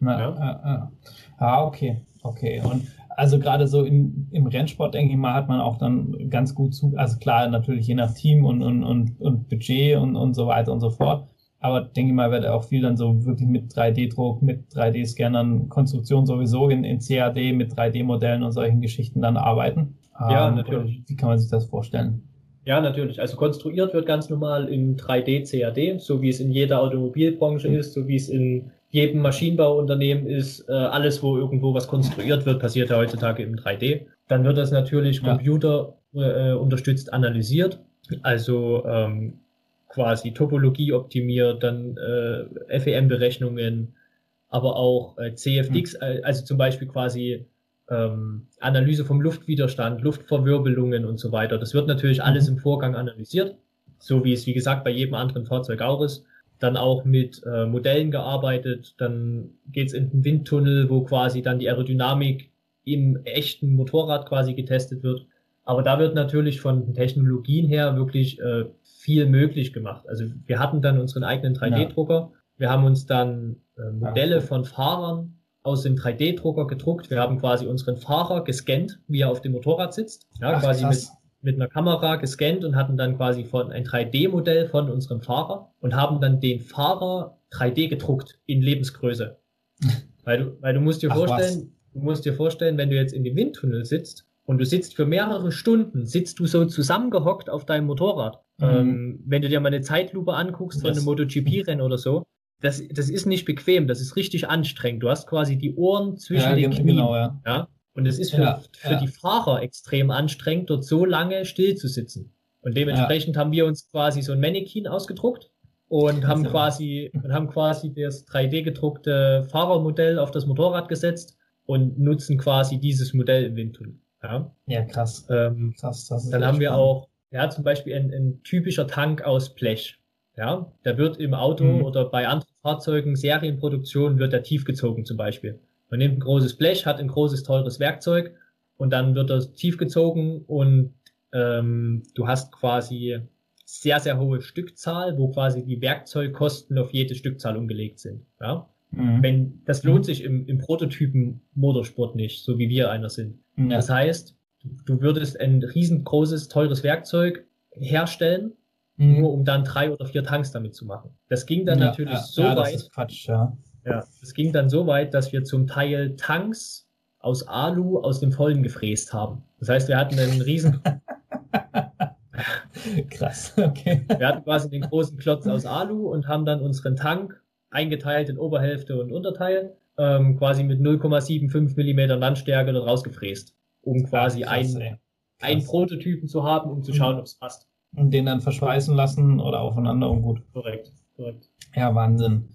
Ja, ja. ja, ja. Ah, okay. Okay, und also gerade so in, im Rennsport, denke ich mal, hat man auch dann ganz gut zu, also klar, natürlich je nach Team und, und, und, und Budget und, und so weiter und so fort. Aber denke ich mal, wird auch viel dann so wirklich mit 3D-Druck, mit 3D-Scannern, Konstruktion sowieso in, in CAD, mit 3D-Modellen und solchen Geschichten dann arbeiten. Ja, ähm, natürlich. Wie kann man sich das vorstellen? Ja, natürlich. Also konstruiert wird ganz normal im 3D CAD, so wie es in jeder Automobilbranche mhm. ist, so wie es in jedem Maschinenbauunternehmen ist, äh, alles, wo irgendwo was konstruiert wird, passiert ja heutzutage im 3D. Dann wird das natürlich ja. Computer äh, unterstützt analysiert, also ähm, quasi Topologie optimiert, dann äh, FEM-Berechnungen, aber auch äh, CFDX, mhm. Äh, also zum Beispiel quasi ähm, Analyse vom Luftwiderstand, Luftverwirbelungen und so weiter. Das wird natürlich alles mhm. im Vorgang analysiert, so wie es, wie gesagt, bei jedem anderen Fahrzeug auch ist dann auch mit äh, Modellen gearbeitet. Dann geht's in den Windtunnel, wo quasi dann die Aerodynamik im echten Motorrad quasi getestet wird. Aber da wird natürlich von Technologien her wirklich äh, viel möglich gemacht. Also wir hatten dann unseren eigenen 3D-Drucker. Ja. Wir haben uns dann äh, Modelle von Fahrern aus dem 3D-Drucker gedruckt. Wir haben quasi unseren Fahrer gescannt, wie er auf dem Motorrad sitzt. Ja, Ach, quasi krass. Mit einer Kamera gescannt und hatten dann quasi von ein 3D-Modell von unserem Fahrer und haben dann den Fahrer 3D gedruckt in Lebensgröße. weil du, weil du musst dir Ach, vorstellen, was? du musst dir vorstellen, wenn du jetzt in dem Windtunnel sitzt und du sitzt für mehrere Stunden, sitzt du so zusammengehockt auf deinem Motorrad. Mhm. Ähm, wenn du dir mal eine Zeitlupe anguckst von einem MotoGP-Rennen oder so, das, das ist nicht bequem, das ist richtig anstrengend. Du hast quasi die Ohren zwischen ja, den Knien. Genau, ja. ja? Und es ist für, ja, für ja. die Fahrer extrem anstrengend, dort so lange still zu sitzen. Und dementsprechend ja. haben wir uns quasi so ein Mannequin ausgedruckt und haben also. quasi, und haben quasi das 3D gedruckte Fahrermodell auf das Motorrad gesetzt und nutzen quasi dieses Modell im Windtunnel. Ja, ja krass. Ähm, krass dann haben wir spannend. auch, ja, zum Beispiel ein, ein typischer Tank aus Blech. Ja, der wird im Auto mhm. oder bei anderen Fahrzeugen, Serienproduktion, wird der tiefgezogen zum Beispiel. Man nimmt ein großes Blech, hat ein großes, teures Werkzeug und dann wird das tief gezogen und ähm, du hast quasi sehr, sehr hohe Stückzahl, wo quasi die Werkzeugkosten auf jede Stückzahl umgelegt sind. Ja? Mhm. Wenn, das lohnt sich im, im Prototypen Motorsport nicht, so wie wir einer sind. Ja. Das heißt, du würdest ein riesengroßes, teures Werkzeug herstellen, mhm. nur um dann drei oder vier Tanks damit zu machen. Das ging dann ja, natürlich ja, so weit. Quatsch, ja. Ja, es ging dann so weit, dass wir zum Teil Tanks aus Alu aus dem Vollen gefräst haben. Das heißt, wir hatten einen riesen. Krass, okay. Wir hatten quasi den großen Klotz aus Alu und haben dann unseren Tank eingeteilt in Oberhälfte und Unterteil ähm, quasi mit 0,75 Millimeter Landstärke dort rausgefräst, um quasi krass, ein, einen Prototypen zu haben, um zu schauen, mhm. ob es passt. Und den dann verschweißen lassen oder aufeinander und gut. Korrekt, korrekt. Ja, Wahnsinn.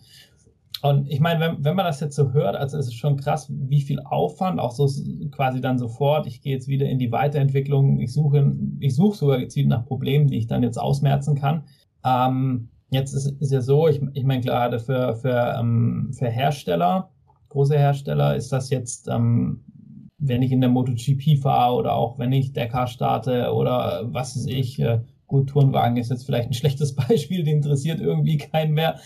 Und ich meine, wenn, wenn man das jetzt so hört, also es ist schon krass, wie viel Aufwand, auch so quasi dann sofort, ich gehe jetzt wieder in die Weiterentwicklung, ich suche, ich suche sogar gezielt nach Problemen, die ich dann jetzt ausmerzen kann. Ähm, jetzt ist, ist ja so, ich, ich meine, gerade für, für, ähm, für Hersteller, große Hersteller, ist das jetzt, ähm, wenn ich in der MotoGP fahre oder auch wenn ich Dakar starte oder was weiß ich, äh, gut, Tourenwagen ist jetzt vielleicht ein schlechtes Beispiel, die interessiert irgendwie keinen mehr.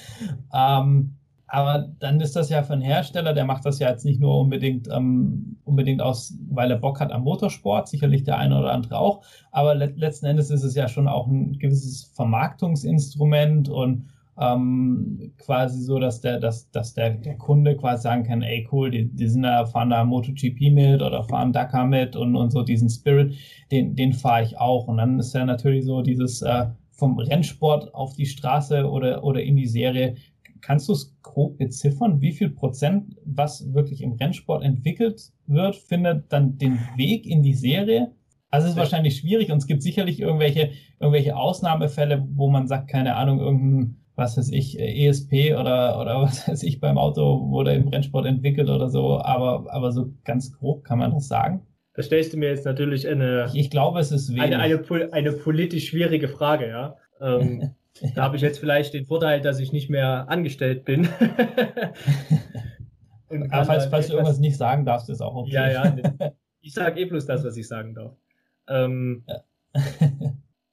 Ähm, aber dann ist das ja für einen Hersteller, der macht das ja jetzt nicht nur unbedingt, ähm, unbedingt aus, weil er Bock hat am Motorsport, sicherlich der eine oder andere auch, aber le letzten Endes ist es ja schon auch ein gewisses Vermarktungsinstrument und ähm, quasi so, dass der, dass, dass der, der Kunde quasi sagen kann, ey cool, die, die sind da, fahren da MotoGP mit oder fahren Dakar mit und, und so diesen Spirit, den, den fahre ich auch. Und dann ist ja natürlich so dieses äh, vom Rennsport auf die Straße oder, oder in die Serie, Kannst du es grob beziffern, wie viel Prozent, was wirklich im Rennsport entwickelt wird, findet dann den Weg in die Serie? Also es ist wahrscheinlich schwierig und es gibt sicherlich irgendwelche, irgendwelche Ausnahmefälle, wo man sagt, keine Ahnung, irgendein, was weiß ich, ESP oder, oder was weiß ich beim Auto wurde im Rennsport entwickelt oder so, aber, aber so ganz grob kann man das sagen. Da stellst du mir jetzt natürlich eine. Ich, ich glaube, es ist wenig. Eine, eine, eine politisch schwierige Frage, ja. Ähm, Da habe ich jetzt vielleicht den Vorteil, dass ich nicht mehr angestellt bin. Aber falls, falls du irgendwas nicht sagen darfst, ist auch okay. Ja, ja. Ich sage eh bloß das, was ich sagen darf. Ähm, ja.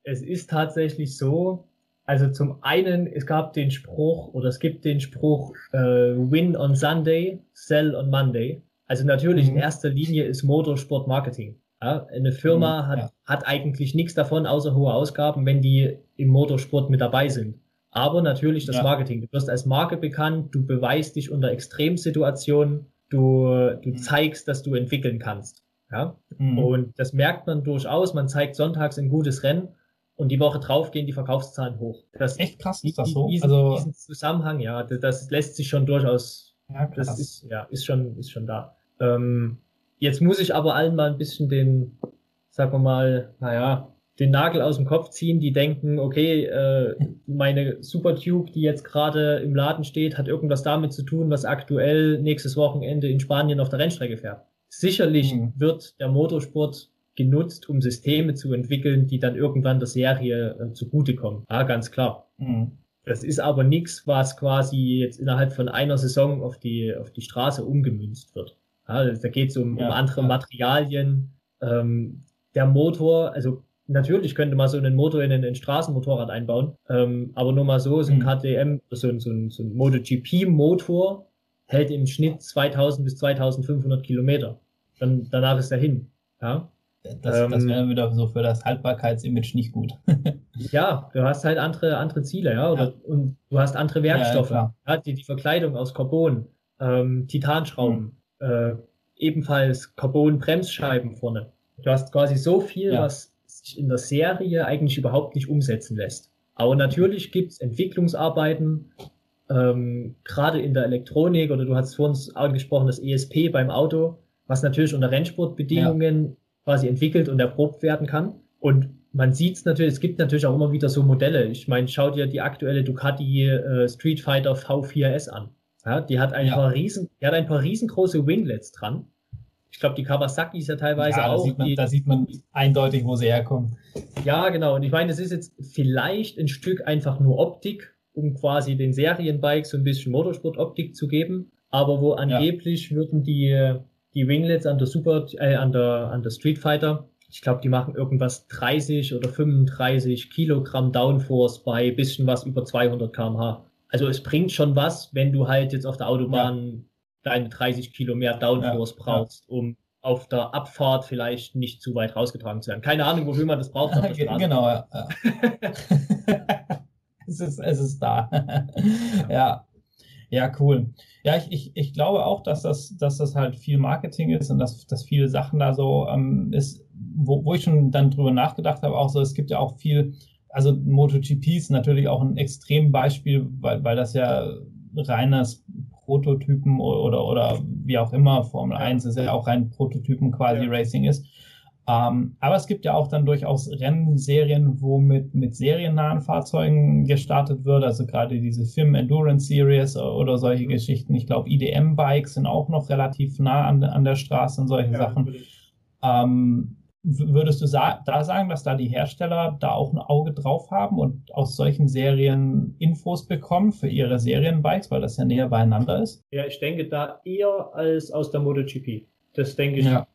es ist tatsächlich so, also zum einen, es gab den Spruch oder es gibt den Spruch äh, Win on Sunday, Sell on Monday. Also natürlich mhm. in erster Linie ist Motorsport Marketing. Ja, eine Firma mhm, hat, ja. hat eigentlich nichts davon, außer hohe Ausgaben, wenn die im Motorsport mit dabei sind. Aber natürlich das ja. Marketing. Du wirst als Marke bekannt, du beweist dich unter Extremsituationen, du, du mhm. zeigst, dass du entwickeln kannst. Ja? Mhm. Und das merkt man durchaus. Man zeigt sonntags ein gutes Rennen und die Woche drauf gehen die Verkaufszahlen hoch. Das, Echt krass, ist das so? Diesen, also, diesen Zusammenhang, ja, das, das, lässt sich schon durchaus, ja, krass. das ist, ja, ist schon, ist schon da. Ähm, Jetzt muss ich aber allen mal ein bisschen den, sagen wir mal, naja, den Nagel aus dem Kopf ziehen, die denken, okay, äh, meine Supertube, die jetzt gerade im Laden steht, hat irgendwas damit zu tun, was aktuell nächstes Wochenende in Spanien auf der Rennstrecke fährt. Sicherlich mhm. wird der Motorsport genutzt, um Systeme zu entwickeln, die dann irgendwann der Serie äh, zugutekommen. Ja, ganz klar. Mhm. Das ist aber nichts, was quasi jetzt innerhalb von einer Saison auf die, auf die Straße umgemünzt wird. Ja, da geht es um, ja, um andere ja. Materialien. Ähm, der Motor, also natürlich könnte man so einen Motor in ein Straßenmotorrad einbauen, ähm, aber nur mal so, so ein mhm. KTM, so, ein, so ein, so ein MotoGP-Motor hält im Schnitt 2000 bis 2500 Kilometer. Dann, danach ist er hin. Ja? Das, ähm, das wäre wieder so für das Haltbarkeitsimage nicht gut. ja, du hast halt andere, andere Ziele, ja, oder, ja. und du hast andere Werkstoffe. Ja, ja, die, die Verkleidung aus Carbon, ähm, Titanschrauben, mhm äh, ebenfalls Carbon-Bremsscheiben vorne. Du hast quasi so viel, ja. was sich in der Serie eigentlich überhaupt nicht umsetzen lässt. Aber natürlich gibt es Entwicklungsarbeiten, ähm, gerade in der Elektronik, oder du hast vorhin angesprochen, das ESP beim Auto, was natürlich unter Rennsportbedingungen ja. quasi entwickelt und erprobt werden kann. Und man sieht es natürlich, es gibt natürlich auch immer wieder so Modelle. Ich meine, schau dir die aktuelle Ducati äh, Street Fighter V4S an. Ja, die hat ein ja. paar riesen, die hat ein paar riesengroße Winglets dran. Ich glaube, die Kawasaki ist ja teilweise ja, auch. Da sieht, man, die, da sieht man eindeutig, wo sie herkommen. Ja, genau. Und ich meine, es ist jetzt vielleicht ein Stück einfach nur Optik, um quasi den Serienbikes so ein bisschen Motorsport-Optik zu geben. Aber wo angeblich ja. würden die, die Winglets an der Super, äh, an der, an der Street Fighter, ich glaube, die machen irgendwas 30 oder 35 Kilogramm Downforce bei bisschen was über 200 kmh. Also es bringt schon was, wenn du halt jetzt auf der Autobahn ja. deine 30 Kilo mehr Downforce ja, brauchst, um auf der Abfahrt vielleicht nicht zu weit rausgetragen zu werden. Keine Ahnung, wofür man das braucht. Auf der Straße. genau, ja. es, ist, es ist da. ja. Ja, cool. Ja, ich, ich, ich glaube auch, dass das, dass das halt viel Marketing ist und dass, dass viele Sachen da so ähm, ist, wo, wo ich schon dann drüber nachgedacht habe, auch so, es gibt ja auch viel also MotoGP ist natürlich auch ein Extrembeispiel, weil, weil das ja reines Prototypen oder, oder wie auch immer. Formel 1 ist ja auch rein Prototypen quasi ja. Racing ist. Ähm, aber es gibt ja auch dann durchaus Rennserien, wo mit, mit seriennahen Fahrzeugen gestartet wird. Also gerade diese Film Endurance Series oder solche mhm. Geschichten. Ich glaube, IDM-Bikes sind auch noch relativ nah an, an der Straße und solche ja, Sachen. Ähm, würdest du sa da sagen, dass da die Hersteller da auch ein Auge drauf haben und aus solchen Serien Infos bekommen für ihre Serienbikes, weil das ja näher beieinander ist? Ja, ich denke da eher als aus der MotoGP. Das denke ich. Ja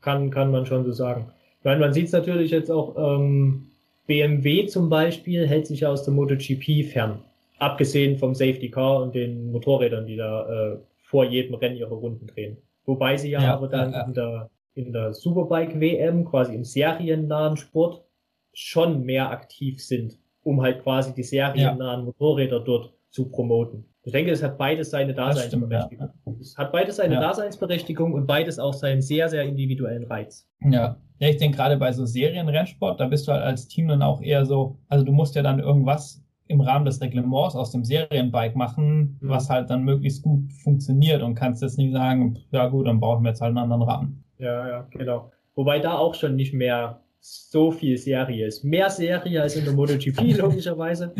kann, kann man schon so sagen. Ich meine, man sieht es natürlich jetzt auch, ähm, BMW zum Beispiel hält sich aus der MotoGP fern. Abgesehen vom Safety Car und den Motorrädern, die da äh, vor jedem Rennen ihre Runden drehen. Wobei sie ja, ja aber dann ja, ja. in der, in der Superbike WM, quasi im seriennahen Sport, schon mehr aktiv sind, um halt quasi die seriennahen Motorräder dort zu promoten. Ich denke, es hat beides seine Daseinsberechtigung. Stimmt, ja. Es hat beides seine ja. Daseinsberechtigung und beides auch seinen sehr, sehr individuellen Reiz. Ja. Ja, ich denke gerade bei so Serienrennsport, da bist du halt als Team dann auch eher so, also du musst ja dann irgendwas im Rahmen des Reglements aus dem Serienbike machen, mhm. was halt dann möglichst gut funktioniert und kannst jetzt nicht sagen, ja gut, dann brauchen wir jetzt halt einen anderen Rahmen. Ja, ja, genau. Wobei da auch schon nicht mehr so viel Serie ist. Mehr Serie als in der MotoGP, logischerweise.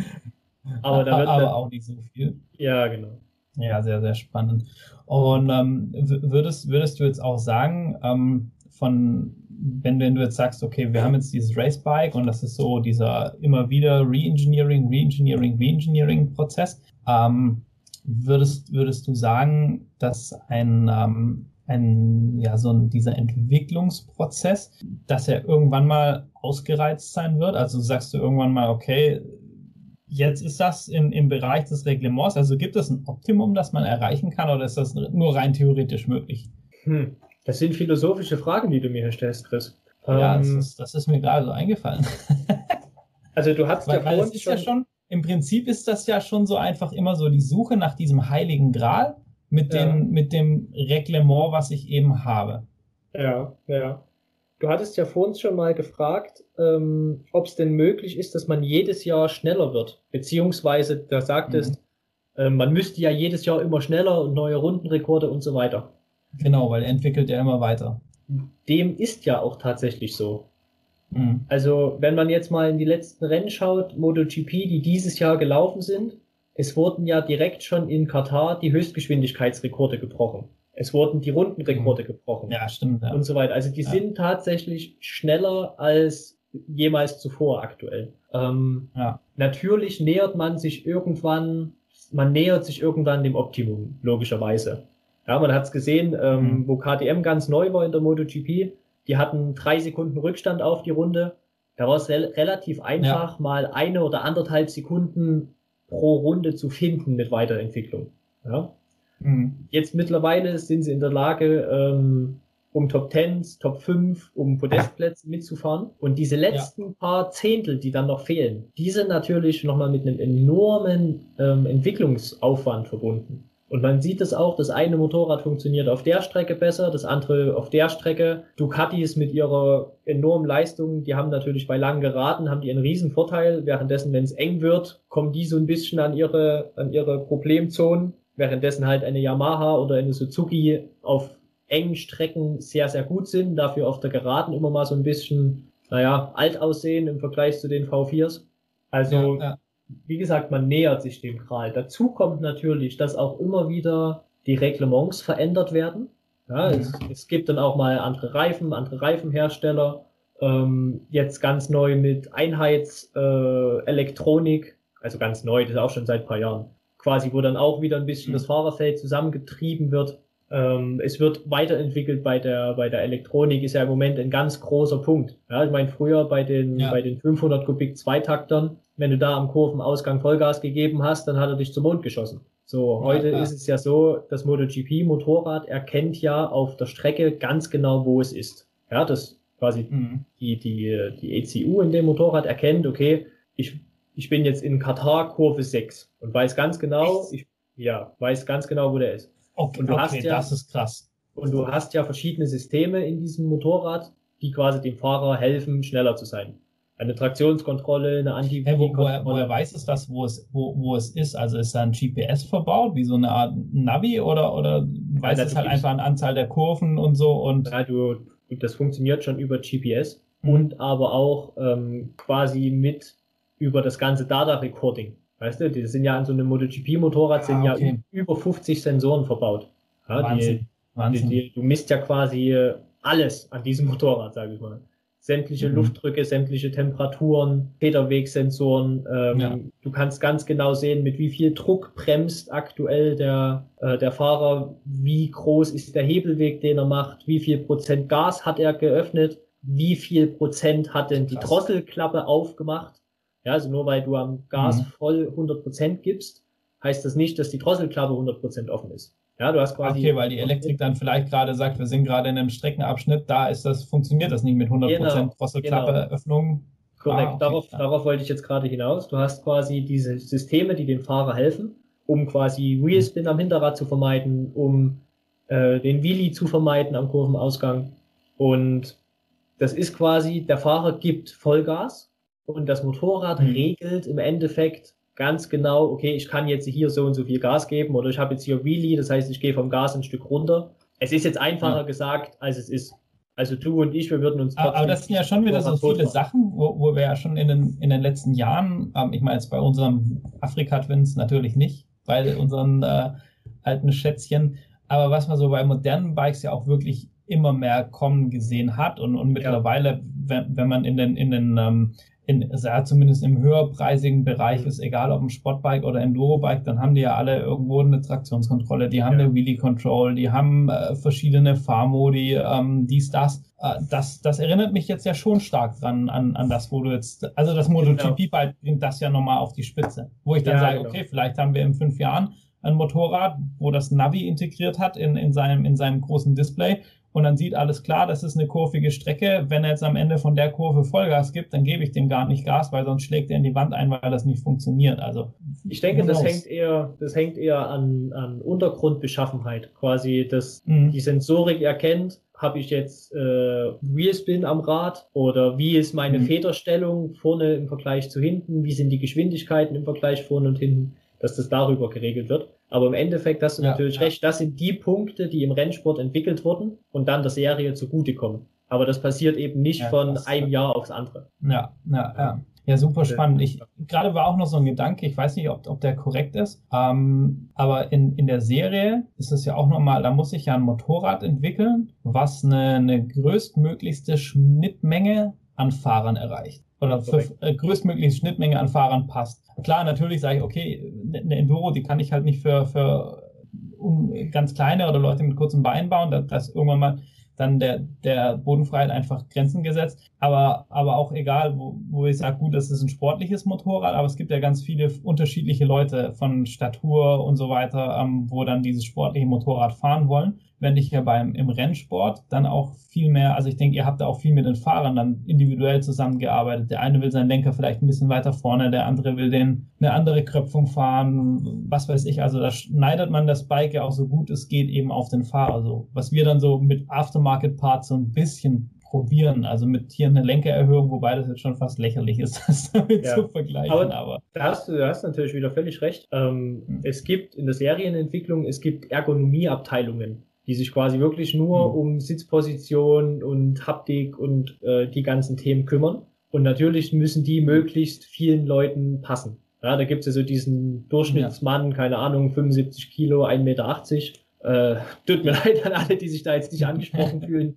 Aber, da wird aber auch nicht so viel. Ja, genau. Ja, sehr, sehr spannend. Und ähm, würdest, würdest du jetzt auch sagen, ähm, von, wenn, wenn du jetzt sagst, okay, wir haben jetzt dieses Racebike und das ist so dieser immer wieder Reengineering, Reengineering, Reengineering-Prozess, ähm, würdest, würdest du sagen, dass ein, ähm, ein, ja, so ein, dieser Entwicklungsprozess, dass er irgendwann mal ausgereizt sein wird? Also sagst du irgendwann mal, okay, Jetzt ist das in, im Bereich des Reglements, also gibt es ein Optimum, das man erreichen kann oder ist das nur rein theoretisch möglich? Hm. Das sind philosophische Fragen, die du mir hier stellst, Chris. Ja, ähm, das, ist, das, ist, mir gerade so eingefallen. also du hast weil, ja weil schon, ja schon, im Prinzip ist das ja schon so einfach immer so die Suche nach diesem heiligen Gral mit, ja. dem, mit dem Reglement, was ich eben habe. Ja, ja. Du hattest ja vor uns schon mal gefragt, ähm, ob es denn möglich ist, dass man jedes Jahr schneller wird. Beziehungsweise, da sagtest, mhm. äh, man müsste ja jedes Jahr immer schneller und neue Rundenrekorde und so weiter. Genau, weil er entwickelt ja immer weiter. Dem ist ja auch tatsächlich so. Mhm. Also, wenn man jetzt mal in die letzten Rennen schaut, MotoGP, die dieses Jahr gelaufen sind, es wurden ja direkt schon in Katar die Höchstgeschwindigkeitsrekorde gebrochen. Es wurden die Rundenrekorde mhm. gebrochen. Ja, stimmt. Ja. Und so weiter. Also die ja. sind tatsächlich schneller als jemals zuvor aktuell. Ähm, ja. Natürlich nähert man sich irgendwann, man nähert sich irgendwann dem Optimum, logischerweise. Ja, man hat es gesehen, ähm, mhm. wo KTM ganz neu war in der MotoGP, die hatten drei Sekunden Rückstand auf die Runde. Da war es re relativ einfach, ja. mal eine oder anderthalb Sekunden pro Runde zu finden mit Weiterentwicklung. Ja? Mhm. Jetzt mittlerweile sind sie in der Lage, ähm, um Top 10, Top 5, um Podestplätze mitzufahren. Und diese letzten ja. paar Zehntel, die dann noch fehlen, die sind natürlich nochmal mit einem enormen ähm, Entwicklungsaufwand verbunden. Und man sieht es auch, das eine Motorrad funktioniert auf der Strecke besser, das andere auf der Strecke. Ducatis mit ihrer enormen Leistung, die haben natürlich bei langen Geraden, haben die einen riesen Vorteil. Währenddessen, wenn es eng wird, kommen die so ein bisschen an ihre, an ihre Problemzonen währenddessen halt eine Yamaha oder eine Suzuki auf engen Strecken sehr, sehr gut sind, dafür auf der Geraden immer mal so ein bisschen, naja, alt aussehen im Vergleich zu den V4s. Also, ja, ja. Wie gesagt, man nähert sich dem Gral. Dazu kommt natürlich, dass auch immer wieder die Reglements verändert werden. Ja, mhm. es, es, gibt dann auch mal andere Reifen, andere Reifenhersteller. Ähm, jetzt ganz neu mit Einheitselektronik, äh, also ganz neu, das ist auch schon seit paar Jahren quasi, wo dann auch wieder ein bisschen mhm. das Fahrerfeld zusammengetrieben wird. Ähm, es wird weiterentwickelt bei der, bei der Elektronik, ist ja im Moment ein ganz großer Punkt. Ja, ich meine, früher bei den, ja. bei den 500 Kubik Zweitaktern, wenn du da am Kurvenausgang Vollgas gegeben hast, dann hat er dich zum Mond geschossen. So, heute ja, ist es ja so, das MotoGP-Motorrad erkennt ja auf der Strecke ganz genau, wo es ist. Ja, das quasi mhm. die, die, die ECU in dem Motorrad erkennt, okay, ich ich bin jetzt in Katar Kurve 6 und weiß ganz genau, ich, ja, weiß ganz genau, wo der ist. Okay, und du okay, hast ja, das ist krass. Und du hast ja verschiedene Systeme in diesem Motorrad, die quasi dem Fahrer helfen, schneller zu sein. Eine Traktionskontrolle, eine anti hey, wo, woher, woher weiß es das, wo es, wo, wo es ist? Also ist da ein GPS verbaut, wie so eine Art Navi oder, oder weiß ja, es halt einfach eine Anzahl der Kurven und so und. Ja, du, das funktioniert schon über GPS mhm. und aber auch ähm, quasi mit über das ganze Data Recording. Weißt du, die sind ja an so einem MotoGP-Motorrad sind ah, okay. ja über 50 Sensoren verbaut. Ja, Wahnsinn. Die, Wahnsinn. Die, du misst ja quasi äh, alles an diesem Motorrad, sage ich mal. Sämtliche mhm. Luftdrücke, sämtliche Temperaturen, Federwegsensoren. Ähm, ja. Du kannst ganz genau sehen, mit wie viel Druck bremst aktuell der, äh, der Fahrer, wie groß ist der Hebelweg, den er macht, wie viel Prozent Gas hat er geöffnet, wie viel Prozent hat denn die Krass. Drosselklappe aufgemacht. Ja, also nur weil du am Gas mhm. voll 100 Prozent gibst, heißt das nicht, dass die Drosselklappe 100 Prozent offen ist. Ja, du hast quasi. Okay, weil die Elektrik dann vielleicht gerade sagt, wir sind gerade in einem Streckenabschnitt, da ist das, funktioniert das nicht mit 100% genau, Drosselklappeöffnung. Genau. Korrekt, ah, okay, darauf, darauf wollte ich jetzt gerade hinaus. Du hast quasi diese Systeme, die dem Fahrer helfen, um quasi Wheelspin am Hinterrad zu vermeiden, um äh, den Wheelie zu vermeiden am Kurvenausgang. Und das ist quasi, der Fahrer gibt Vollgas und das Motorrad mhm. regelt im Endeffekt ganz genau, okay, ich kann jetzt hier so und so viel Gas geben oder ich habe jetzt hier Wheelie, das heißt, ich gehe vom Gas ein Stück runter. Es ist jetzt einfacher ja. gesagt, als es ist. Also du und ich, wir würden uns Aber, aber das sind ja schon wieder so viele machen. Sachen, wo, wo wir ja schon in den, in den letzten Jahren, ähm, ich meine jetzt bei unserem Afrika-Twins natürlich nicht, bei unseren äh, alten Schätzchen, aber was man so bei modernen Bikes ja auch wirklich immer mehr kommen gesehen hat und, und mittlerweile, ja. wenn, wenn man in den, in den ähm, in, ja, zumindest im höherpreisigen Bereich ist, egal ob ein Sportbike oder Endurobike, dann haben die ja alle irgendwo eine Traktionskontrolle, die haben ja. eine Wheelie Control, die haben äh, verschiedene Fahrmodi, ähm, dies, das. Äh, das. Das erinnert mich jetzt ja schon stark dran an, an das, wo du jetzt, also das MotoGP-Bike genau. bringt das ja nochmal auf die Spitze, wo ich dann ja, sage, genau. okay, vielleicht haben wir in fünf Jahren ein Motorrad, wo das Navi integriert hat in, in, seinem, in seinem großen Display und dann sieht alles klar, das ist eine kurvige Strecke. Wenn er jetzt am Ende von der Kurve Vollgas gibt, dann gebe ich dem gar nicht Gas, weil sonst schlägt er in die Wand ein, weil das nicht funktioniert. Also ich denke, das hängt eher, das hängt eher an, an Untergrundbeschaffenheit, quasi, dass mhm. die Sensorik erkennt, habe ich jetzt äh, Wheelspin am Rad oder wie ist meine mhm. Federstellung vorne im Vergleich zu hinten, wie sind die Geschwindigkeiten im Vergleich vorne und hinten, dass das darüber geregelt wird. Aber im Endeffekt hast du ja, natürlich ja. recht, das sind die Punkte, die im Rennsport entwickelt wurden und dann der Serie zugutekommen. Aber das passiert eben nicht ja, von einem Jahr aufs andere. Ja, ja, ja. Ja, super spannend. Ich, gerade war auch noch so ein Gedanke, ich weiß nicht, ob, ob der korrekt ist, ähm, aber in, in der Serie ist es ja auch nochmal, da muss ich ja ein Motorrad entwickeln, was eine, eine größtmöglichste Schnittmenge an Fahrern erreicht oder für äh, größtmögliche Schnittmenge an Fahrern passt. Klar, natürlich sage ich, okay, eine Enduro, die kann ich halt nicht für, für um, ganz kleine oder Leute mit kurzen Beinen bauen. Da, das irgendwann mal dann der, der Bodenfreiheit einfach Grenzen gesetzt. Aber, aber auch egal, wo, wo ich sage, gut, das ist ein sportliches Motorrad, aber es gibt ja ganz viele unterschiedliche Leute von Statur und so weiter, ähm, wo dann dieses sportliche Motorrad fahren wollen wenn ich ja beim im Rennsport dann auch viel mehr, also ich denke, ihr habt da auch viel mit den Fahrern dann individuell zusammengearbeitet. Der eine will seinen Lenker vielleicht ein bisschen weiter vorne, der andere will den eine andere Kröpfung fahren, was weiß ich. Also da schneidet man das Bike ja auch so gut es geht eben auf den Fahrer. So was wir dann so mit Aftermarket Parts so ein bisschen probieren, also mit hier eine Lenkererhöhung, wobei das jetzt schon fast lächerlich ist, das damit ja. zu vergleichen. Aber, aber, da hast du, da hast natürlich wieder völlig recht. Ähm, hm. Es gibt in der Serienentwicklung, es gibt Ergonomieabteilungen die sich quasi wirklich nur mhm. um Sitzposition und Haptik und äh, die ganzen Themen kümmern. Und natürlich müssen die möglichst vielen Leuten passen. Ja, da gibt es ja so diesen Durchschnittsmann, ja. keine Ahnung, 75 Kilo, 1,80 Meter. Äh, tut mir leid an alle, die sich da jetzt nicht angesprochen fühlen.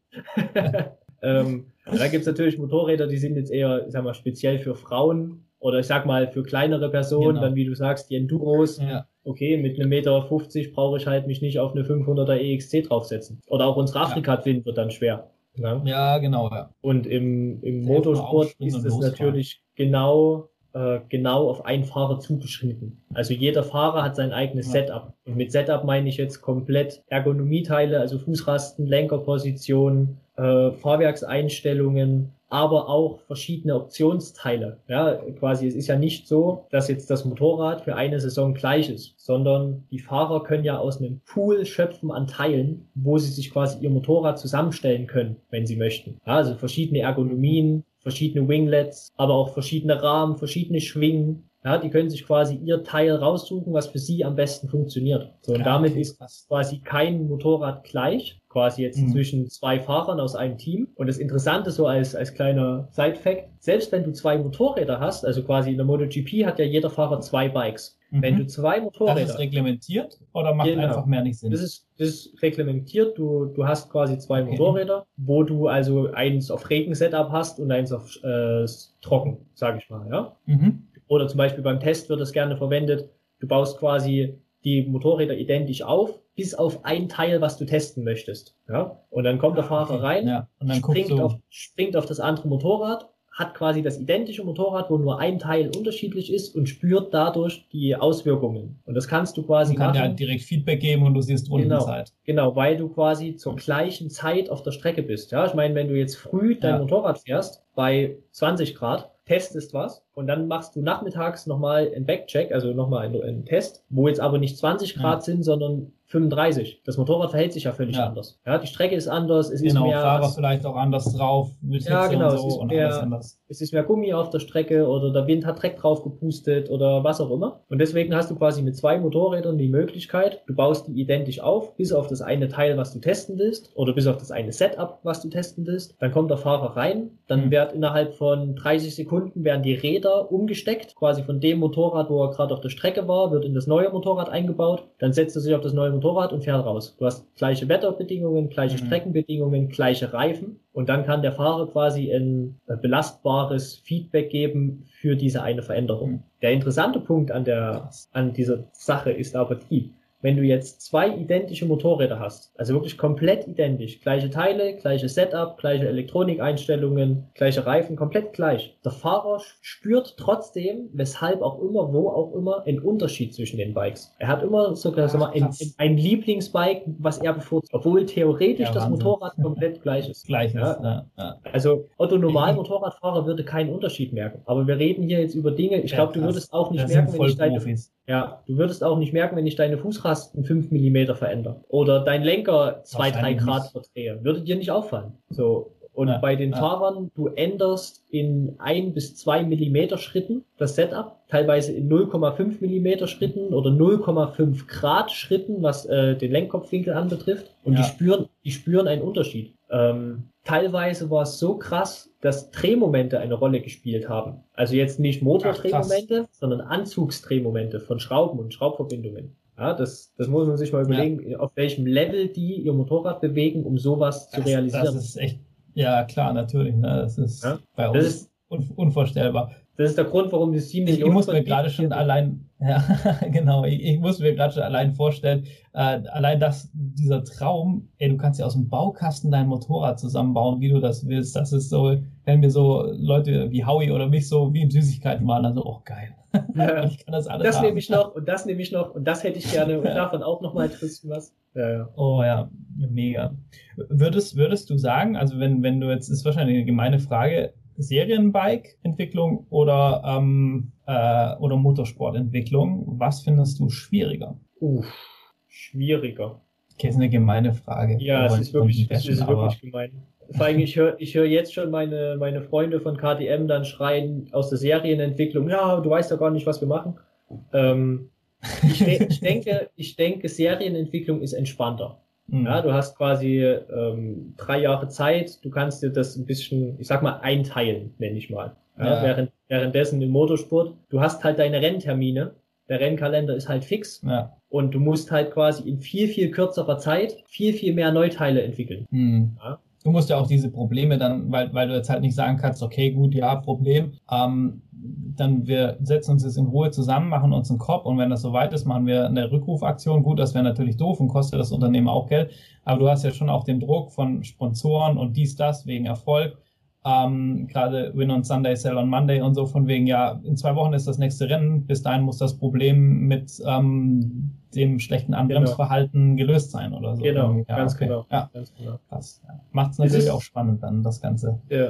ähm, da gibt es natürlich Motorräder, die sind jetzt eher, ich sag mal, speziell für Frauen oder ich sag mal für kleinere Personen, genau. dann wie du sagst, die Enduros. Ja okay, mit einem Meter 50 brauche ich halt mich nicht auf eine 500er EXC draufsetzen. Oder auch unsere Afrika-Twin wird dann schwer. Ne? Ja, genau. Ja. Und im, im Motorsport ist es natürlich genau, äh, genau auf einen Fahrer zugeschnitten. Also jeder Fahrer hat sein eigenes ja. Setup. Und mit Setup meine ich jetzt komplett Ergonomieteile, also Fußrasten, Lenkerposition, äh, Fahrwerkseinstellungen, aber auch verschiedene Optionsteile. Ja, quasi, es ist ja nicht so, dass jetzt das Motorrad für eine Saison gleich ist, sondern die Fahrer können ja aus einem Pool schöpfen an Teilen, wo sie sich quasi ihr Motorrad zusammenstellen können, wenn sie möchten. Ja, also verschiedene Ergonomien, verschiedene Winglets, aber auch verschiedene Rahmen, verschiedene Schwingen. Ja, die können sich quasi ihr Teil raussuchen, was für sie am besten funktioniert. So, und Ja, damit okay, ist quasi kein Motorrad gleich, quasi jetzt Mhm. zwischen zwei Fahrern aus einem Team. Und das Interessante so als, als kleiner Side-Fact, selbst wenn du zwei Motorräder hast, also quasi in der MotoGP hat ja jeder Fahrer zwei Bikes. Wenn du Mhm. zwei Das Motorräder ist reglementiert oder macht Genau. einfach mehr nicht Sinn? Das ist, das ist reglementiert. Du, du hast quasi zwei Okay. Motorräder, wo du also eins auf Regen-Setup hast und eins auf äh, Trocken, sage ich mal. Ja? mhm. Oder zum Beispiel beim Test wird das gerne verwendet. Du baust quasi die Motorräder identisch auf, bis auf ein Teil, was du testen möchtest. Ja? Und dann kommt der Fahrer Okay, rein, Ja. Springt, auf, springt auf das andere Motorrad, hat quasi das identische Motorrad, wo nur ein Teil unterschiedlich ist und spürt dadurch die Auswirkungen. Und das kannst du quasi und kann machen. halt direkt Feedback geben und du siehst Rundenzeit. Genau, weil du quasi zur gleichen Zeit auf der Strecke bist. Ja, ich meine, wenn du jetzt früh dein Ja. Motorrad fährst bei 20 Grad, testest was und dann machst du nachmittags nochmal einen Backcheck, also nochmal einen, einen Test, wo jetzt aber nicht 20 Grad Ja. sind, sondern 35. Das Motorrad verhält sich ja völlig Ja. anders. Ja, die Strecke ist anders, es Genau, ist mehr, Fahrer vielleicht auch anders drauf, mit Ja, genau, und es so ist und mehr- alles anders. es ist mehr Gummi auf der Strecke oder der Wind hat Dreck drauf gepustet oder was auch immer. Und deswegen hast du quasi mit zwei Motorrädern die Möglichkeit, du baust die identisch auf, bis auf das eine Teil, was du testen willst, oder bis auf das eine Setup, was du testen willst. Dann kommt der Fahrer rein, dann Mhm. wird innerhalb von 30 Sekunden werden die Räder umgesteckt, quasi von dem Motorrad, wo er gerade auf der Strecke war, wird in das neue Motorrad eingebaut. Dann setzt er sich auf das neue Motorrad und fährt raus. Du hast gleiche Wetterbedingungen, gleiche Mhm. Streckenbedingungen, gleiche Reifen. Und dann kann der Fahrer quasi ein äh, belastbares Feedback geben für diese eine Veränderung. Mhm. Der interessante Punkt an der, an dieser Sache ist aber die, wenn du jetzt zwei identische Motorräder hast, also wirklich komplett identisch, gleiche Teile, gleiche Setup, gleiche Elektronikeinstellungen, gleiche Reifen, komplett gleich. Der Fahrer spürt trotzdem, weshalb auch immer, wo auch immer, einen Unterschied zwischen den Bikes. Er hat immer sogar sag mal, ein, ein Lieblingsbike, was er bevorzugt, obwohl theoretisch Ja, das. Motorrad komplett gleich ist. Gleiches. Ja. Ja. Ja. Also Otto Normal-Motorradfahrer würde keinen Unterschied merken. Aber wir reden hier jetzt über Dinge, ich glaube, du würdest auch nicht merken, wenn ich deine. Ja, du würdest auch nicht merken, wenn ich deine Fußrasten 5 mm verändere. Oder dein Lenker 2, 3 Wahrscheinlich Grad verdrehe. Würde dir nicht auffallen. So. Und Ja, bei den ja. Fahrern, du änderst in 1 bis 2 Millimeter Schritten das Setup, teilweise in 0,5 Millimeter Schritten oder 0,5 Grad Schritten, was äh, den Lenkkopfwinkel anbetrifft. Und die Ja. spüren, die spüren einen Unterschied. Ähm, teilweise war es so krass, dass Drehmomente eine Rolle gespielt haben. Also jetzt nicht Motordrehmomente, sondern Anzugsdrehmomente von Schrauben und Schraubverbindungen. Ja, das, das muss man sich mal überlegen, auf welchem Level die ihr Motorrad bewegen, um sowas zu Das, realisieren. das ist echt, ja klar, natürlich. Ne? Das ist Ja. bei uns ist- un unvorstellbar. Das ist der Grund, warum die 7 Ich, ich Millionen muss mir gerade schon allein, ja, genau, ich, ich muss mir gerade schon allein vorstellen, äh, allein das, dieser Traum, ey, du kannst ja aus dem Baukasten dein Motorrad zusammenbauen, wie du das willst. Das ist so, wenn wir so Leute wie Howie oder mich so wie in Süßigkeiten waren, also, oh geil. Ja. ich kann das alles Das haben. nehme ich noch und das nehme ich noch und das hätte ich gerne und davon auch noch mal ein bisschen was. Ja, ja. Oh ja, mega. Würdest, würdest du sagen, also wenn, wenn du jetzt, ist wahrscheinlich eine gemeine Frage, Serienbike-Entwicklung oder, ähm, äh, oder Motorsportentwicklung, was findest du schwieriger? Uff, schwieriger. Okay, ist eine gemeine Frage. Ja, es ist wirklich, es ist wirklich gemein. Vor allem, ich höre ich hör jetzt schon meine, meine Freunde von KTM dann schreien aus der Serienentwicklung, ja, du weißt ja gar nicht, was wir machen. Ähm, ich, ich, denke, ich denke, Serienentwicklung ist entspannter. Mhm. Ja, du hast quasi ähm, drei Jahre Zeit, du kannst dir das ein bisschen, ich sag mal, einteilen, nenne ich mal. Ja, Ja. Während, währenddessen im Motorsport, du hast halt deine Renntermine, der Rennkalender ist halt fix ja. und du musst halt quasi in viel, viel kürzerer Zeit viel, viel mehr Neuteile entwickeln. Mhm. Ja. Du musst ja auch diese Probleme dann, weil, weil du jetzt halt nicht sagen kannst, okay, gut, ja, Problem, ähm, dann wir setzen uns jetzt in Ruhe zusammen, machen uns einen Kopf und wenn das soweit ist, machen wir eine Rückrufaktion. Gut, das wäre natürlich doof und kostet das Unternehmen auch Geld, aber du hast ja schon auch den Druck von Sponsoren und dies, das wegen Erfolg. Ähm, gerade Win on Sunday, Sell on Monday und so von wegen, ja, in zwei Wochen ist das nächste Rennen, bis dahin muss das Problem mit ähm, dem schlechten Anbremsverhalten gelöst sein oder so. Genau, Ja, ganz okay. genau. Ja, Ganz genau. krass. Ja. Macht es natürlich auch spannend dann, das Ganze. Ja.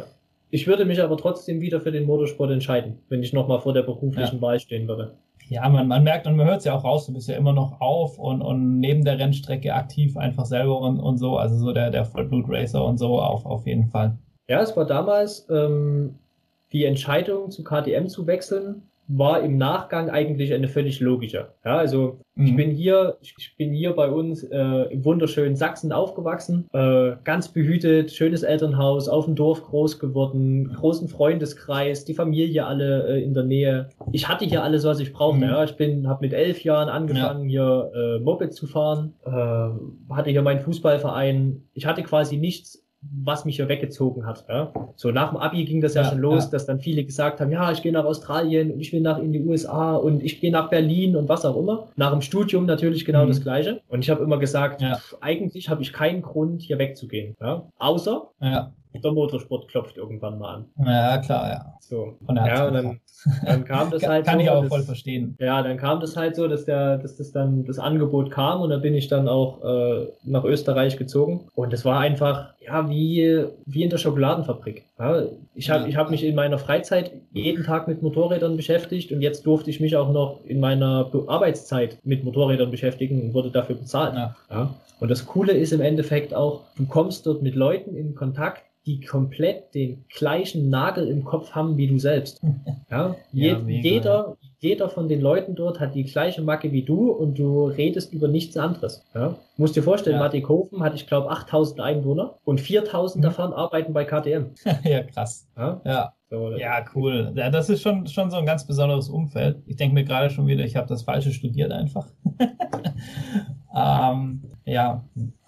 Ich würde mich aber trotzdem wieder für den Motorsport entscheiden, wenn ich nochmal vor der beruflichen Wahl stehen würde. Ja, man, man merkt und man hört es ja auch raus, du bist ja immer noch auf und, und neben der Rennstrecke aktiv einfach selber und, und so, also so der, der Vollblut-Racer und so auf, auf jeden Fall. Ja, es war damals, ähm, die Entscheidung zu KTM zu wechseln war im Nachgang eigentlich eine völlig logische. Ja, also mhm. ich bin hier, ich bin hier bei uns äh, im wunderschönen Sachsen aufgewachsen, äh, ganz behütet, schönes Elternhaus, auf dem Dorf groß geworden, großen Freundeskreis, die Familie alle äh, in der Nähe. Ich hatte hier alles, was ich brauchte. Mhm. Ja, ich bin, habe mit elf Jahren angefangen, ja. hier äh, Moped zu fahren, äh, hatte hier meinen Fußballverein. Ich hatte quasi nichts was mich ja weggezogen hat. Ja? So nach dem Abi ging das ja, ja schon los, ja. dass dann viele gesagt haben, ja, ich gehe nach Australien und ich will nach in die USA und ich gehe nach Berlin und was auch immer. Nach dem Studium natürlich genau mhm. das Gleiche. Und ich habe immer gesagt, ja. pff, eigentlich habe ich keinen Grund, hier wegzugehen. Ja? Außer ja der Motorsport klopft irgendwann mal an. Ja, klar, ja. So. ja, und dann, dann kam das halt Kann so. ich auch dass, voll verstehen. Ja, dann kam das halt so, dass der, dass das dann das Angebot kam und da bin ich dann auch äh, nach Österreich gezogen. Und es war einfach, ja, wie, wie in der Schokoladenfabrik. Ja, ich habe ich hab mich in meiner Freizeit jeden Tag mit Motorrädern beschäftigt und jetzt durfte ich mich auch noch in meiner Arbeitszeit mit Motorrädern beschäftigen und wurde dafür bezahlt. Ja. ja. Und das Coole ist im Endeffekt auch, du kommst dort mit Leuten in Kontakt, die komplett den gleichen Nagel im Kopf haben wie du selbst. Ja, ja jeder, jeder von den Leuten dort hat die gleiche Macke wie du und du redest über nichts anderes. Ja? Musst dir vorstellen, ja. Mattighofen hat, ich glaube, 8000 Einwohner und 4000 mhm. davon arbeiten bei KTM. ja, krass. Ja, ja. Ja cool. Ja, das ist schon, schon so ein ganz besonderes Umfeld. Ich denke mir gerade schon wieder, ich habe das Falsche studiert einfach. ähm, ja,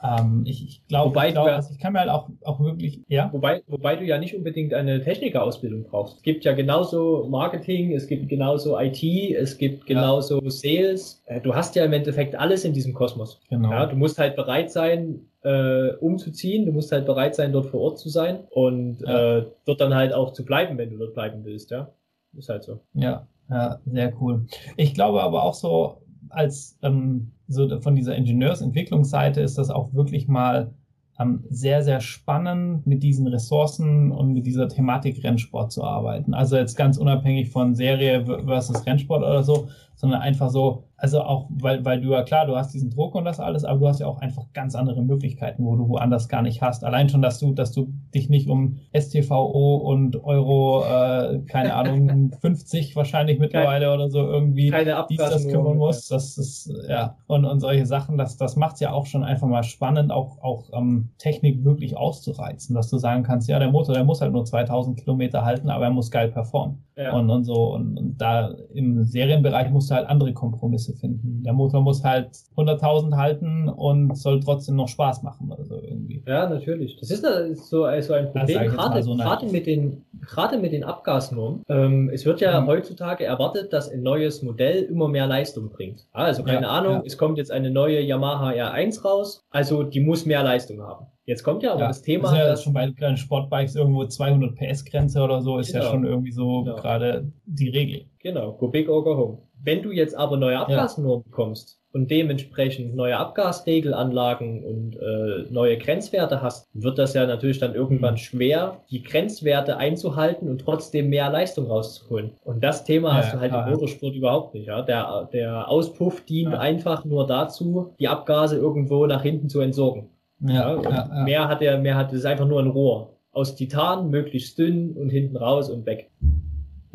ähm, ich, ich glaube, wobei glaub, also ich kann mir halt auch, auch wirklich, ja. Wobei, wobei du ja nicht unbedingt eine Technikerausbildung brauchst. Es gibt ja genauso Marketing, es gibt genauso IT, es gibt genauso ja. Sales. Äh, du hast ja im Endeffekt alles in diesem Kosmos. Genau. Ja, du musst halt bereit sein, äh, umzuziehen. Du musst halt bereit sein, dort vor Ort zu sein und ja. äh, dort dann halt auch zu bleiben, wenn du dort bleiben willst, ja. Ist halt so. Ja, ja, sehr cool. Ich glaube aber auch so, als ähm, so von dieser Ingenieursentwicklungsseite ist das auch wirklich mal ähm, sehr, sehr spannend, mit diesen Ressourcen und mit dieser Thematik Rennsport zu arbeiten. Also jetzt ganz unabhängig von Serie versus Rennsport oder so, sondern einfach so, also auch, weil, weil du ja klar, du hast diesen Druck und das alles, aber du hast ja auch einfach ganz andere Möglichkeiten, wo du woanders gar nicht hast. Allein schon, dass du, dass du dich nicht um STVO und Euro, äh, keine Ahnung, 50 wahrscheinlich mittlerweile oder so irgendwie dies, das kümmern musst. Das ist, ja, und, und solche Sachen, das, das macht's ja auch schon einfach mal spannend, auch, auch ähm, Technik wirklich auszureizen, dass du sagen kannst, ja, der Motor, der muss halt nur 2000 Kilometer halten, aber er muss geil performen. Ja. Und, und so, und, und da im Serienbereich musst du halt andere Kompromisse finden. Der Motor muss halt 100.000 halten und soll trotzdem noch Spaß machen oder so irgendwie. Ja, natürlich. Das ist so, so ein Problem, gerade, so gerade, mit den, gerade mit den Abgasnormen. Ähm, es wird ja mhm. heutzutage erwartet, dass ein neues Modell immer mehr Leistung bringt. Also keine ja, Ahnung, ja. es kommt jetzt eine neue Yamaha R1 raus, also die muss mehr Leistung haben. Jetzt kommt ja aber ja, das Thema. Das ist ja dass schon bei kleinen Sportbikes irgendwo 200 PS Grenze oder so, ist genau. ja schon irgendwie so genau. gerade die Regel. Genau, go big or go home. Wenn du jetzt aber neue Abgasnormen ja. bekommst und dementsprechend neue Abgasregelanlagen und äh, neue Grenzwerte hast, wird das ja natürlich dann irgendwann mhm. schwer, die Grenzwerte einzuhalten und trotzdem mehr Leistung rauszuholen. Und das Thema ja, hast du halt ja, im Motorsport überhaupt nicht. Ja? Der, der Auspuff dient einfach nur dazu, die Abgase irgendwo nach hinten zu entsorgen. Ja, ja, Mehr hat er, mehr hat es einfach nur ein Rohr aus Titan, möglichst dünn und hinten raus und weg.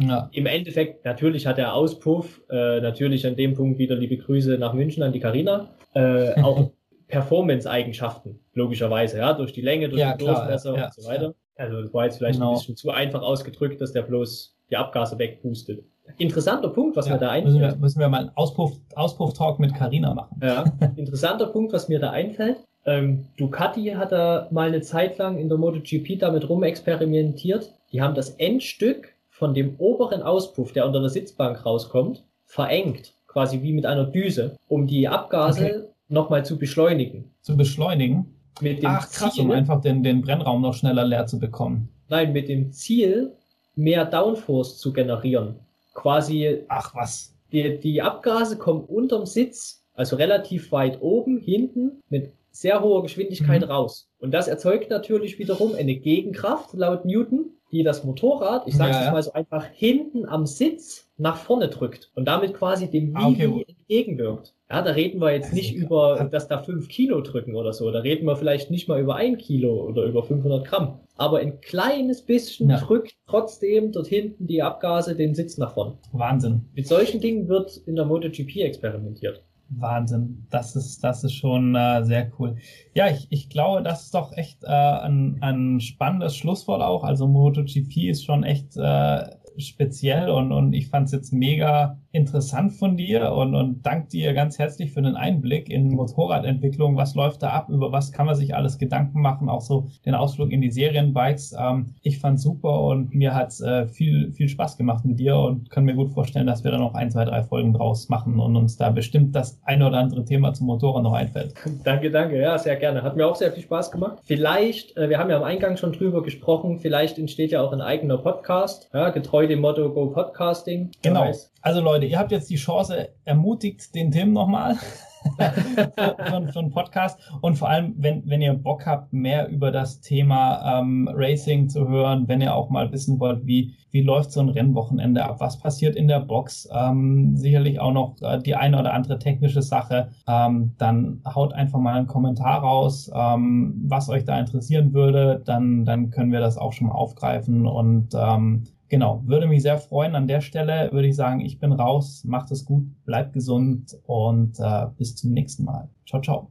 Ja. Im Endeffekt, natürlich hat er Auspuff, äh, natürlich an dem Punkt wieder liebe Grüße nach München an die Karina, äh, auch Performance-Eigenschaften, logischerweise, ja, durch die Länge, durch ja, den Durchmesser ja, und so weiter. Also das war jetzt vielleicht genau. ein bisschen zu einfach ausgedrückt, dass der bloß die Abgase wegpustet. Interessanter Punkt, was ja, mir da einfällt. Müssen wir, müssen wir mal einen Auspuff, Auspuff-Talk mit Karina machen. Ja, interessanter Punkt, was mir da einfällt. Ähm, Ducati hat da mal eine Zeit lang in der MotoGP damit rumexperimentiert. Die haben das Endstück von dem oberen Auspuff, der unter der Sitzbank rauskommt, verengt, quasi wie mit einer Düse, um die Abgase okay. nochmal zu beschleunigen. Zu beschleunigen? Mit dem Ach krass, Ziel, um einfach den, den Brennraum noch schneller leer zu bekommen. Nein, mit dem Ziel, mehr Downforce zu generieren. Quasi. Ach was. Die, die Abgase kommen unterm Sitz, also relativ weit oben, hinten, mit sehr hoher Geschwindigkeit mhm. raus. Und das erzeugt natürlich wiederum eine Gegenkraft laut Newton die das Motorrad, ich sage es ja, mal so einfach, hinten am Sitz nach vorne drückt und damit quasi dem ah, okay. entgegenwirkt. Ja, da reden wir jetzt nicht über, dass da fünf Kilo drücken oder so. Da reden wir vielleicht nicht mal über ein Kilo oder über 500 Gramm. Aber ein kleines bisschen ja. drückt trotzdem dort hinten die Abgase den Sitz nach vorne. Wahnsinn. Mit solchen Dingen wird in der MotoGP experimentiert. Wahnsinn. Das ist, das ist schon äh, sehr cool. Ja, ich, ich glaube, das ist doch echt äh, ein, ein spannendes Schlusswort auch. Also MotoGP ist schon echt äh, speziell und, und ich fand es jetzt mega interessant von dir und, und danke dir ganz herzlich für den Einblick in Motorradentwicklung. Was läuft da ab? Über was kann man sich alles Gedanken machen? Auch so den Ausflug in die Serienbikes. Ähm, ich fand super und mir hat äh, viel, viel Spaß gemacht mit dir und kann mir gut vorstellen, dass wir da noch ein, zwei, drei Folgen draus machen und uns da bestimmt das eine oder andere Thema zum Motorrad noch einfällt. Danke, danke. Ja, sehr gerne. Hat mir auch sehr viel Spaß gemacht. Vielleicht, äh, wir haben ja am Eingang schon drüber gesprochen, vielleicht entsteht ja auch ein eigener Podcast, ja, getreu dem Motto Go Podcasting. Genau. Also Leute, ihr habt jetzt die Chance, ermutigt den Tim nochmal für, für einen Podcast. Und vor allem, wenn, wenn ihr Bock habt, mehr über das Thema ähm, Racing zu hören, wenn ihr auch mal wissen wollt, wie, wie läuft so ein Rennwochenende ab, was passiert in der Box, ähm, sicherlich auch noch äh, die eine oder andere technische Sache, ähm, dann haut einfach mal einen Kommentar raus, ähm, was euch da interessieren würde, dann, dann können wir das auch schon mal aufgreifen und ähm, Genau, würde mich sehr freuen. An der Stelle würde ich sagen, ich bin raus, macht es gut, bleibt gesund und äh, bis zum nächsten Mal. Ciao, ciao.